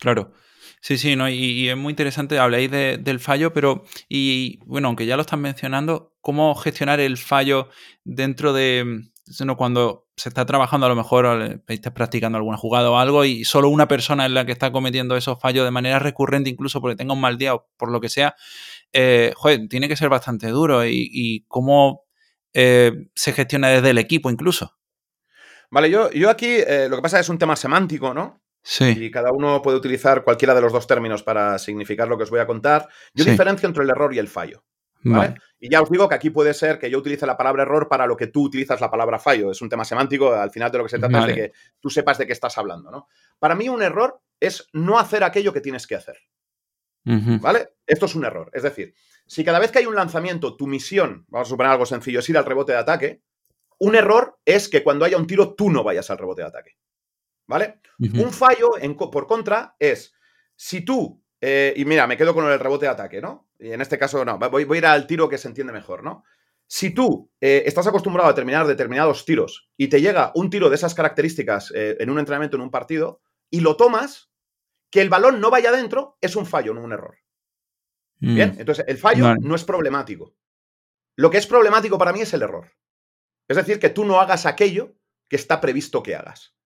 claro. Sí, sí, ¿no? Y, es muy interesante, habléis del fallo, pero, y bueno, aunque ya lo están mencionando, ¿cómo gestionar el fallo dentro de, cuando se está trabajando a lo mejor, estás practicando alguna jugada o algo y solo una persona es la que está cometiendo esos fallos de manera recurrente, incluso porque tenga un mal día o por lo que sea, eh, joder, tiene que ser bastante duro y, cómo eh, se gestiona desde el equipo incluso. Vale, yo, yo aquí eh, lo que pasa es un tema semántico, ¿no? Sí. Y cada uno puede utilizar cualquiera de los dos términos para significar lo que os voy a contar. Yo diferencio entre el error y el fallo. Y ya os digo que aquí puede ser que yo utilice la palabra error para lo que tú utilizas la palabra fallo. Es un tema semántico, al final de lo que se trata es de que tú sepas de qué estás hablando, ¿no? Para mí un error es no hacer aquello que tienes que hacer. ¿Vale? Esto es un error. Es decir, si cada vez que hay un lanzamiento, tu misión, vamos a suponer algo sencillo, es ir al rebote de ataque, un error es que cuando haya un tiro tú no vayas al rebote de ataque. ¿Vale? Un fallo, por contra, es si tú, eh, y mira, me quedo con el rebote de ataque, ¿no? Y en este caso, no, voy, voy a ir al tiro que se entiende mejor, ¿no? Si tú eh, estás acostumbrado a terminar determinados tiros y te llega un tiro de esas características eh, en un entrenamiento, en un partido, y lo tomas, que el balón no vaya adentro es un fallo, no un error. Mm. Bien, entonces el fallo no es problemático. Lo que es problemático para mí es el error. Es decir, que tú no hagas aquello que está previsto que hagas.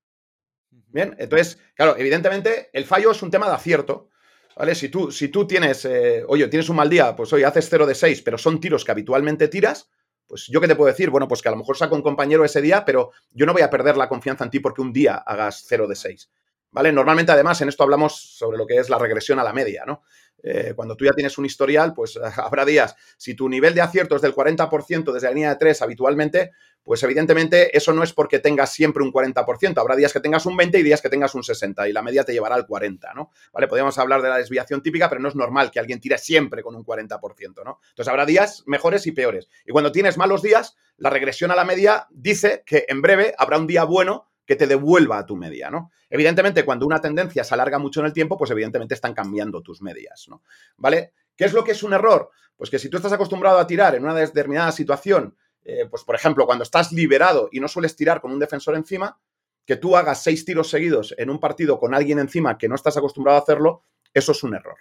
Bien, entonces, claro, evidentemente el fallo es un tema de acierto. ¿Vale? Si tú, si tú tienes, eh, oye, tienes un mal día, pues oye, haces 0 de 6, pero son tiros que habitualmente tiras, pues yo qué te puedo decir, bueno, pues que a lo mejor saco un compañero ese día, pero yo no voy a perder la confianza en ti porque un día hagas 0 de 6. ¿vale? Normalmente, además, en esto hablamos sobre lo que es la regresión a la media, ¿no? Eh, cuando tú ya tienes un historial, pues *laughs* habrá días, si tu nivel de acierto es del 40% desde la línea de 3 habitualmente, pues evidentemente eso no es porque tengas siempre un 40%, habrá días que tengas un 20 y días que tengas un 60 y la media te llevará al 40, ¿no? ¿Vale? Podríamos hablar de la desviación típica, pero no es normal que alguien tire siempre con un 40%, ¿no? Entonces habrá días mejores y peores. Y cuando tienes malos días, la regresión a la media dice que en breve habrá un día bueno que te devuelva a tu media, ¿no? Evidentemente, cuando una tendencia se alarga mucho en el tiempo, pues evidentemente están cambiando tus medias, ¿no? ¿Vale? ¿Qué es lo que es un error? Pues que si tú estás acostumbrado a tirar en una determinada situación, eh, pues por ejemplo, cuando estás liberado y no sueles tirar con un defensor encima, que tú hagas seis tiros seguidos en un partido con alguien encima que no estás acostumbrado a hacerlo, eso es un error.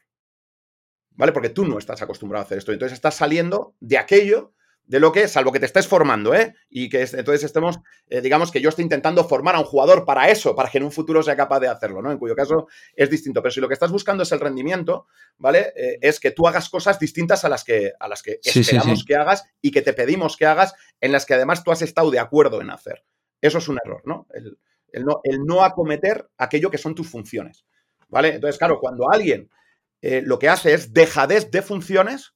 ¿Vale? Porque tú no estás acostumbrado a hacer esto. Entonces estás saliendo de aquello de lo que, salvo que te estés formando, ¿eh? Y que entonces estemos, eh, digamos que yo estoy intentando formar a un jugador para eso, para que en un futuro sea capaz de hacerlo, ¿no? En cuyo caso es distinto. Pero si lo que estás buscando es el rendimiento, ¿vale? Eh, es que tú hagas cosas distintas a las que, a las que esperamos que hagas y que te pedimos que hagas, en las que además tú has estado de acuerdo en hacer. Eso es un error, ¿no? El, no, el no acometer aquello que son tus funciones, ¿vale? Entonces, claro, cuando alguien eh, lo que hace es dejadez de funciones,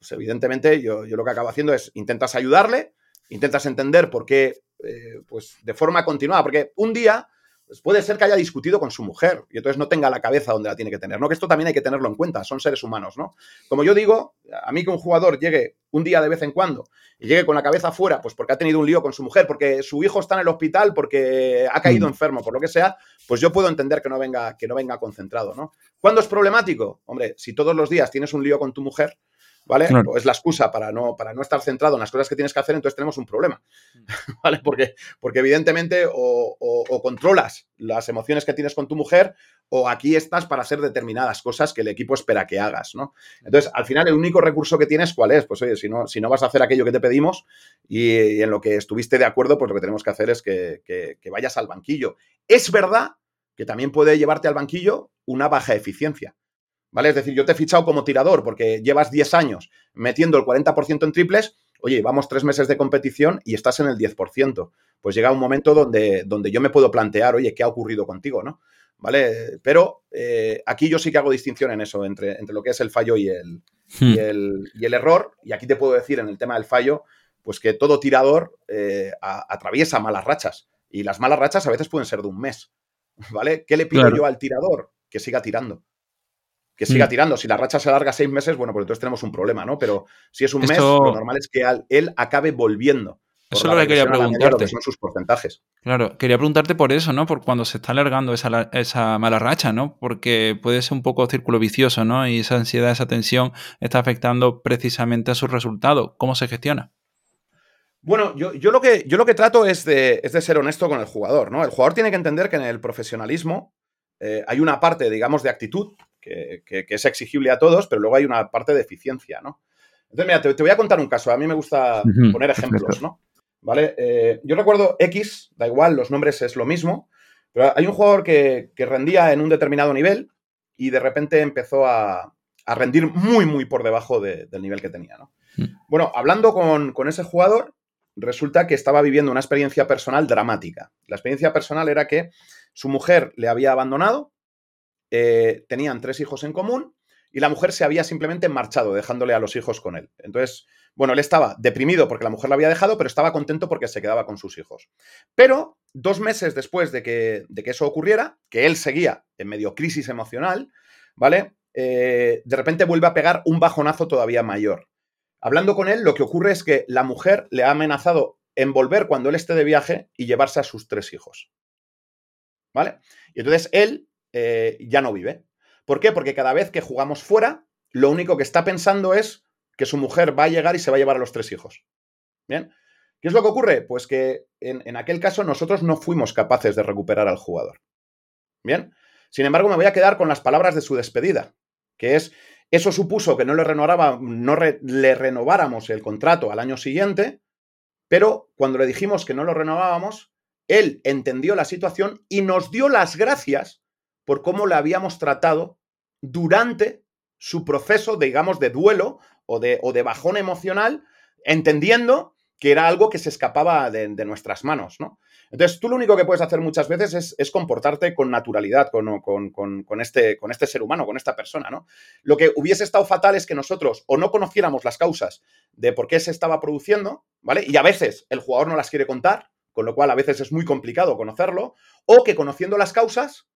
pues evidentemente yo, lo que acabo haciendo es intentas ayudarle, intentas entender por qué, eh, pues de forma continuada, porque un día pues puede ser que haya discutido con su mujer y entonces no tenga la cabeza donde la tiene que tener, ¿no? Que esto también hay que tenerlo en cuenta, son seres humanos, ¿no? Como yo digo, a mí que un jugador llegue un día de vez en cuando y llegue con la cabeza afuera, pues porque ha tenido un lío con su mujer, porque su hijo está en el hospital, porque ha caído mm. enfermo, por lo que sea, pues yo puedo entender que no venga, que no venga concentrado, ¿no? ¿Cuándo es problemático? Hombre, si todos los días tienes un lío con tu mujer, ¿vale? es la excusa para no, para no estar centrado en las cosas que tienes que hacer, entonces tenemos un problema, mm. *laughs* ¿vale? Porque, porque evidentemente o, controlas las emociones que tienes con tu mujer o aquí estás para hacer determinadas cosas que el equipo espera que hagas, ¿no? Entonces, al final, el único recurso que tienes, ¿cuál es? Pues oye, si no, si no vas a hacer aquello que te pedimos y, en lo que estuviste de acuerdo, pues lo que tenemos que hacer es que, que vayas al banquillo. Es verdad que también puede llevarte al banquillo una baja eficiencia. ¿Vale? Es decir, yo te he fichado como tirador porque llevas 10 años metiendo el 40% en triples, oye, vamos tres meses de competición y estás en el 10%. Pues llega un momento donde, donde yo me puedo plantear, oye, ¿qué ha ocurrido contigo, no? ¿Vale? Pero eh, aquí yo sí que hago distinción en eso, entre, entre lo que es el fallo y el, y, hmm. el, y el, error. Y aquí te puedo decir en el tema del fallo, pues que todo tirador eh, atraviesa malas rachas. Y las malas rachas a veces pueden ser de un mes. ¿Vale? ¿Qué le pido yo al tirador? Que siga tirando. Que siga mm. tirando. Si la racha se alarga seis meses, bueno, pues entonces tenemos un problema, ¿no? Pero si es un mes, lo normal es que él acabe volviendo. Eso es lo que quería preguntarte. son sus porcentajes. Claro, quería preguntarte por eso, ¿no? Por cuando se está alargando esa, esa, mala racha, ¿no? Porque puede ser un poco círculo vicioso, ¿no? Y esa ansiedad, esa tensión está afectando precisamente a sus resultados. ¿Cómo se gestiona? Bueno, yo, yo, lo, que, yo lo que trato es de, es de, ser honesto con el jugador, ¿no? El jugador tiene que entender que en el profesionalismo eh, hay una parte, digamos, de actitud que, es exigible a todos, pero luego hay una parte de eficiencia, ¿no? Entonces, mira, te, voy a contar un caso. A mí me gusta poner ejemplos, ¿no? ¿Vale? Eh, yo recuerdo X, da igual, los nombres es lo mismo, pero hay un jugador que, rendía en un determinado nivel y de repente empezó a, rendir muy, muy por debajo del nivel que tenía, ¿no? Mm. Bueno, hablando con, con ese jugador, resulta que estaba viviendo una experiencia personal dramática. La experiencia personal era que su mujer le había abandonado, eh, tenían tres hijos en común y la mujer se había simplemente marchado, dejándole a los hijos con él. Entonces, bueno, él estaba deprimido porque la mujer la había dejado, pero estaba contento porque se quedaba con sus hijos. Pero dos meses después de que, de que eso ocurriera, que él seguía en medio crisis emocional, ¿vale? Eh, de repente vuelve a pegar un bajonazo todavía mayor. Hablando con él, lo que ocurre es que la mujer le ha amenazado en volver cuando él esté de viaje y llevarse a sus tres hijos. ¿Vale? Y entonces él eh, ya no vive. ¿Por qué? Porque cada vez que jugamos fuera, lo único que está pensando es que su mujer va a llegar y se va a llevar a los tres hijos. ¿Bien? ¿Qué es lo que ocurre? Pues que en, en aquel caso nosotros no fuimos capaces de recuperar al jugador. ¿Bien? Sin embargo, me voy a quedar con las palabras de su despedida, que es, eso supuso que no le, renovaba, no le renováramos el contrato al año siguiente, pero cuando le dijimos que no lo renovábamos, él entendió la situación y nos dio las gracias por cómo le habíamos tratado durante su proceso, digamos, de duelo o de, bajón emocional, entendiendo que era algo que se escapaba de, nuestras manos, ¿no? Entonces, tú lo único que puedes hacer muchas veces es, comportarte con naturalidad con, con, este, con este ser humano, con esta persona, ¿no? Lo que hubiese estado fatal es que nosotros o no conociéramos las causas de por qué se estaba produciendo, ¿vale? Y a veces el jugador no las quiere contar, con lo cual a veces es muy complicado conocerlo, o que conociendo las causas,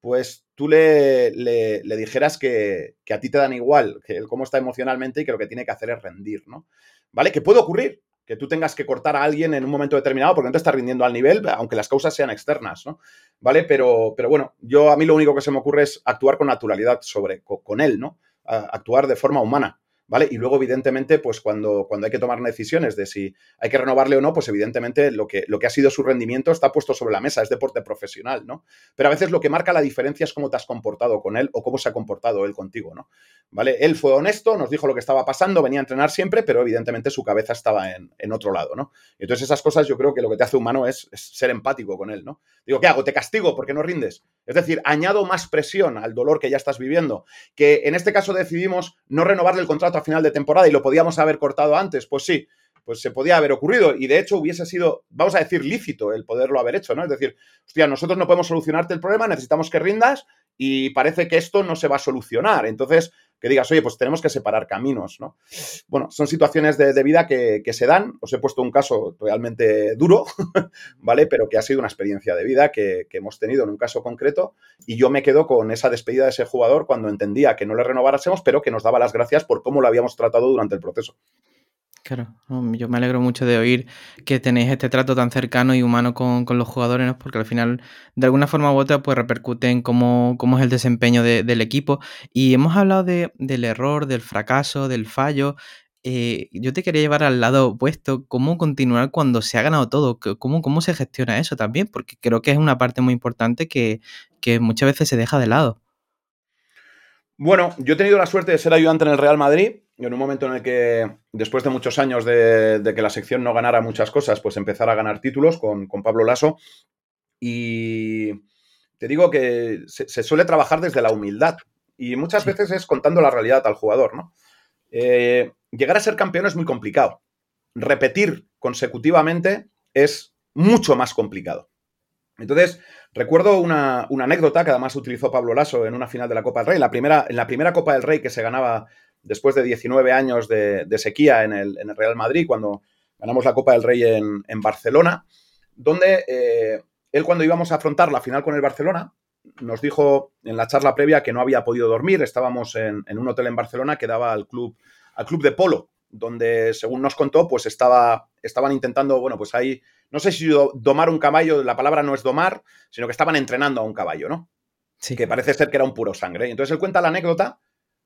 pues tú le, le, dijeras que, que, a ti te dan igual, que él cómo está emocionalmente y que lo que tiene que hacer es rendir, ¿no? ¿Vale? Que puede ocurrir, que tú tengas que cortar a alguien en un momento determinado porque no te está rindiendo al nivel, aunque las causas sean externas, ¿no? ¿Vale? Pero, pero bueno, yo a mí lo único que se me ocurre es actuar con naturalidad sobre, con él, ¿no? actuar de forma humana. ¿Vale? Y luego, evidentemente, pues cuando, cuando hay que tomar decisiones de si hay que renovarle o no, pues evidentemente lo que, lo que ha sido su rendimiento está puesto sobre la mesa, es deporte profesional, ¿no? Pero a veces lo que marca la diferencia es cómo te has comportado con él o cómo se ha comportado él contigo, ¿no? ¿Vale? Él fue honesto, nos dijo lo que estaba pasando, venía a entrenar siempre, pero evidentemente su cabeza estaba en, otro lado, ¿no? Entonces esas cosas yo creo que lo que te hace humano es, es ser empático con él, ¿no? Digo, ¿qué hago? ¿Te castigo porque no rindes? Es decir, añado más presión al dolor que ya estás viviendo, que en este caso decidimos no renovarle el contrato final de temporada y lo podíamos haber cortado antes, pues sí, pues se podía haber ocurrido y de hecho hubiese sido, vamos a decir, lícito el poderlo haber hecho, ¿no? Es decir, hostia, nosotros no podemos solucionarte el problema, necesitamos que rindas y parece que esto no se va a solucionar. Entonces, que digas, oye, pues tenemos que separar caminos, ¿no? Bueno, son situaciones de, vida que, se dan. Os he puesto un caso realmente duro, *laughs* ¿vale? Pero que ha sido una experiencia de vida que, que, hemos tenido en un caso concreto y yo me quedo con esa despedida de ese jugador cuando entendía que no le renováramos, pero que nos daba las gracias por cómo lo habíamos tratado durante el proceso. Claro, yo me alegro mucho de oír que tenéis este trato tan cercano y humano con, los jugadores, porque al final, de alguna forma u otra, pues repercute en cómo, cómo es el desempeño del equipo. Y hemos hablado del error, del fracaso, del fallo. Eh, yo te quería llevar al lado opuesto, cómo continuar cuando se ha ganado todo, cómo, cómo se gestiona eso también, porque creo que es una parte muy importante que, que muchas veces se deja de lado. Bueno, yo he tenido la suerte de ser ayudante en el Real Madrid en un momento en el que, después de muchos años de, que la sección no ganara muchas cosas, pues empezar a ganar títulos con, Pablo Lasso. Y te digo que se, suele trabajar desde la humildad. Y muchas veces es contando la realidad al jugador, ¿no? Eh, llegar a ser campeón es muy complicado. Repetir consecutivamente es mucho más complicado. Entonces, recuerdo una, anécdota que además utilizó Pablo Lasso en una final de la Copa del Rey. La primera, en la primera Copa del Rey que se ganaba después de 19 años de, sequía en el, Real Madrid, cuando ganamos la Copa del Rey en, Barcelona, donde eh, él cuando íbamos a afrontar la final con el Barcelona, nos dijo en la charla previa que no había podido dormir. Estábamos en, un hotel en Barcelona que daba al club, al club de polo, donde, según nos contó, pues estaba, estaban intentando, bueno, pues ahí, no sé si domar un caballo, la palabra no es domar, sino que estaban entrenando a un caballo, ¿no? Sí. Que parece ser que era un puro sangre. Y entonces él cuenta la anécdota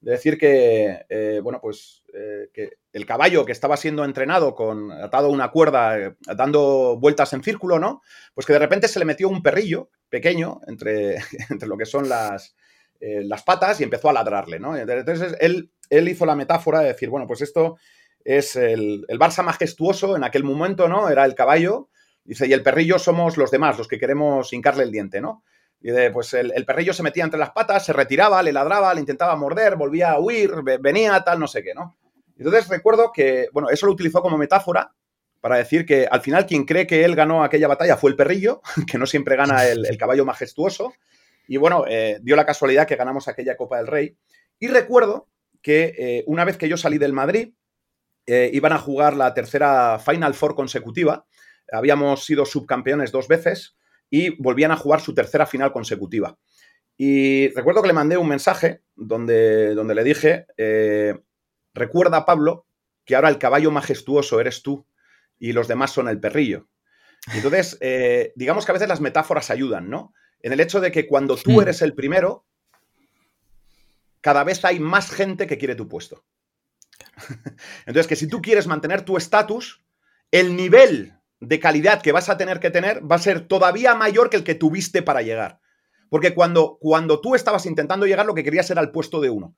de decir que, eh, bueno, pues eh, que el caballo que estaba siendo entrenado con atado a una cuerda, eh, dando vueltas en círculo, ¿no? Pues que de repente se le metió un perrillo pequeño entre, *laughs* entre lo que son las, las patas y empezó a ladrarle, ¿no? Entonces él, él hizo la metáfora de decir, bueno, pues esto es el, el Barça majestuoso en aquel momento, ¿no? Era el caballo, dice, y el perrillo somos los demás, los que queremos hincarle el diente, ¿no? Y de, pues el, perrillo se metía entre las patas, se retiraba, le ladraba, le intentaba morder, volvía a huir, venía, tal, no sé qué, ¿no? Entonces recuerdo que, bueno, eso lo utilizó como metáfora para decir que al final quien cree que él ganó aquella batalla fue el perrillo, *laughs* que no siempre gana el, caballo majestuoso. Y bueno, eh, dio la casualidad que ganamos aquella Copa del Rey. Y recuerdo que eh, una vez que yo salí del Madrid, eh, iban a jugar la tercera Final Four consecutiva. Habíamos sido subcampeones dos veces y volvían a jugar su tercera final consecutiva. Y recuerdo que le mandé un mensaje donde, donde le dije, eh, recuerda Pablo que ahora el caballo majestuoso eres tú y los demás son el perrillo. entonces, *laughs* eh, digamos que a veces las metáforas ayudan, ¿no? En el hecho de que cuando tú eres el primero, cada vez hay más gente que quiere tu puesto. *laughs* Entonces, que si tú quieres mantener tu estatus, el nivel de calidad que vas a tener que tener va a ser todavía mayor que el que tuviste para llegar. Porque cuando, cuando tú estabas intentando llegar, lo que querías era el puesto de uno.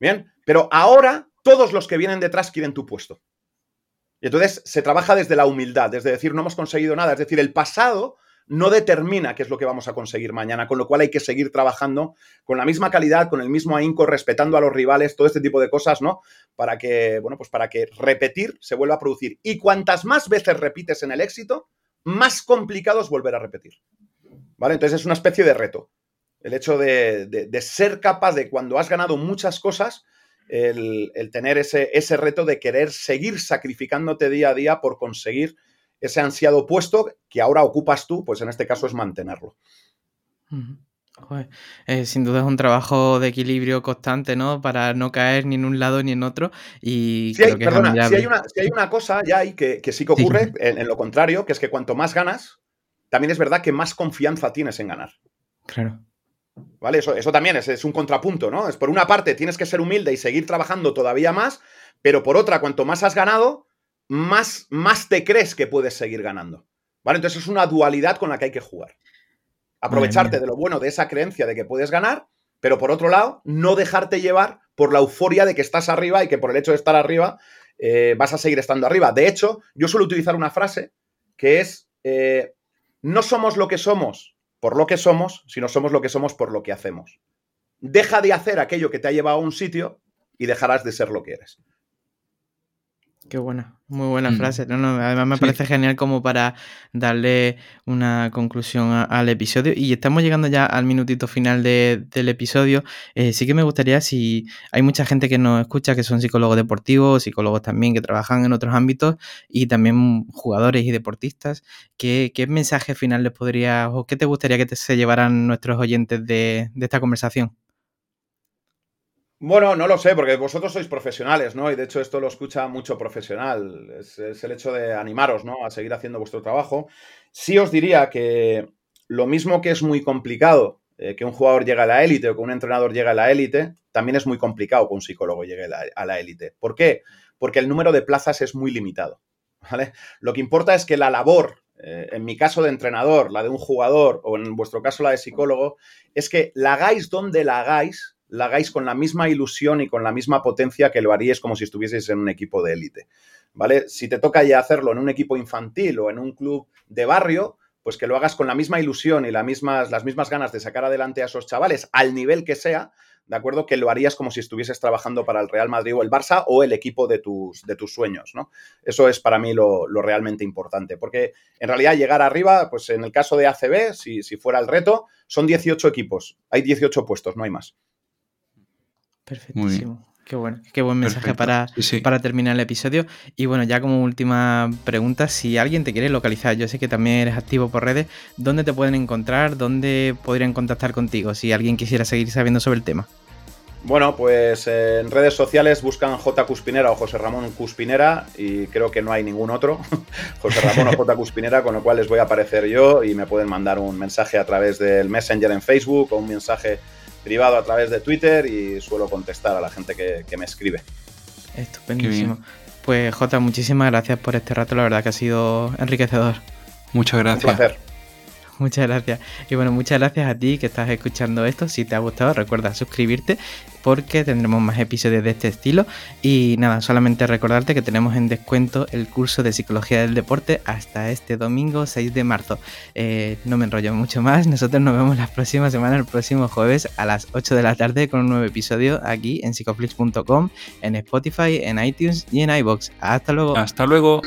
Bien, pero ahora todos los que vienen detrás quieren tu puesto. Y entonces se trabaja desde la humildad, desde decir no hemos conseguido nada. Es decir, el pasado no determina qué es lo que vamos a conseguir mañana, con lo cual hay que seguir trabajando con la misma calidad, con el mismo ahínco, respetando a los rivales, todo este tipo de cosas, ¿no? Para que, bueno, pues para que repetir se vuelva a producir. Y cuantas más veces repites en el éxito, más complicado es volver a repetir. ¿Vale? Entonces es una especie de reto. El hecho de, ser capaz de, cuando has ganado muchas cosas, el, tener ese reto de querer seguir sacrificándote día a día por conseguir ese ansiado puesto que ahora ocupas tú, pues en este caso es mantenerlo. Eh, sin duda es un trabajo de equilibrio constante, ¿no? Para no caer ni en un lado ni en otro. Y si hay, perdona, si hay, una, cosa ya hay que, sí que ocurre, En, lo contrario, que es que cuanto más ganas, también es verdad que más confianza tienes en ganar. Claro. ¿Vale? Eso, eso también es, es, un contrapunto, ¿no? Es por una parte tienes que ser humilde y seguir trabajando todavía más, pero por otra, cuanto más has ganado, más, más te crees que puedes seguir ganando. ¿Vale? Entonces es una dualidad con la que hay que jugar. Aprovecharte de lo bueno de esa creencia de que puedes ganar, pero por otro lado, no dejarte llevar por la euforia de que estás arriba y que por el hecho de estar arriba eh, vas a seguir estando arriba. De hecho, yo suelo utilizar una frase que es, eh, no somos lo que somos por lo que somos, sino somos lo que somos por lo que hacemos. Deja de hacer aquello que te ha llevado a un sitio y dejarás de ser lo que eres. Qué buena, muy buena mm. frase. además me parece genial como para darle una conclusión al episodio. Y estamos llegando ya al minutito final del episodio. Eh, sí que me gustaría, si hay mucha gente que nos escucha, que son psicólogos deportivos, psicólogos también que trabajan en otros ámbitos y también jugadores y deportistas, ¿qué, mensaje final les podría o qué te gustaría que se llevaran nuestros oyentes de esta conversación? Bueno, no lo sé, porque vosotros sois profesionales, ¿no? Y de hecho esto lo escucha mucho profesional. Es, el hecho de animaros, ¿no? A seguir haciendo vuestro trabajo. Sí os diría que lo mismo que es muy complicado eh, que un jugador llegue a la élite o que un entrenador llegue a la élite, también es muy complicado que un psicólogo llegue a la élite. ¿Por qué? Porque el número de plazas es muy limitado. *laughs* ¿vale? Lo que importa es que la labor, eh, en mi caso de entrenador, la de un jugador o en vuestro caso la de psicólogo, es que la hagáis donde la hagáis, la hagáis con la misma ilusión y con la misma potencia que lo haríais como si estuvieseis en un equipo de élite. ¿Vale? Si te toca ya hacerlo en un equipo infantil o en un club de barrio, pues que lo hagas con la misma ilusión y las mismas, las mismas ganas de sacar adelante a esos chavales al nivel que sea, ¿de acuerdo? Que lo harías como si estuvieses trabajando para el Real Madrid o el Barça o el equipo de tus, de tus sueños, ¿no? Eso es para mí lo, realmente importante, porque en realidad llegar arriba, pues en el caso de ACB, si, si fuera el reto, son 18 equipos, hay 18 puestos, no hay más. Perfectísimo. Qué bueno, qué buen mensaje para, para terminar el episodio. Y bueno, ya como última pregunta, si alguien te quiere localizar, yo sé que también eres activo por redes, ¿dónde te pueden encontrar? ¿Dónde podrían contactar contigo si alguien quisiera seguir sabiendo sobre el tema? Bueno, pues en redes sociales buscan J. Cuspinera o José Ramón Cuspinera y creo que no hay ningún otro, *laughs* José Ramón o J. Cuspinera, con lo cual les voy a aparecer yo y me pueden mandar un mensaje a través del Messenger en Facebook o un mensaje privado a través de Twitter y suelo contestar a la gente que, me escribe. Estupendísimo. Pues J, muchísimas gracias por este rato, la verdad que ha sido enriquecedor. Muchas gracias. Un placer. Muchas gracias. Y bueno, muchas gracias a ti que estás escuchando esto. Si te ha gustado, recuerda suscribirte porque tendremos más episodios de este estilo. Y nada, solamente recordarte que tenemos en descuento el curso de psicología del deporte hasta este domingo 6 de marzo. Eh, no me enrollo mucho más. Nosotros nos vemos la próxima semana, el próximo jueves a las 8 de la tarde con un nuevo episodio aquí en psicoflix.com, en Spotify, en iTunes y en iBox. Hasta luego. Hasta luego.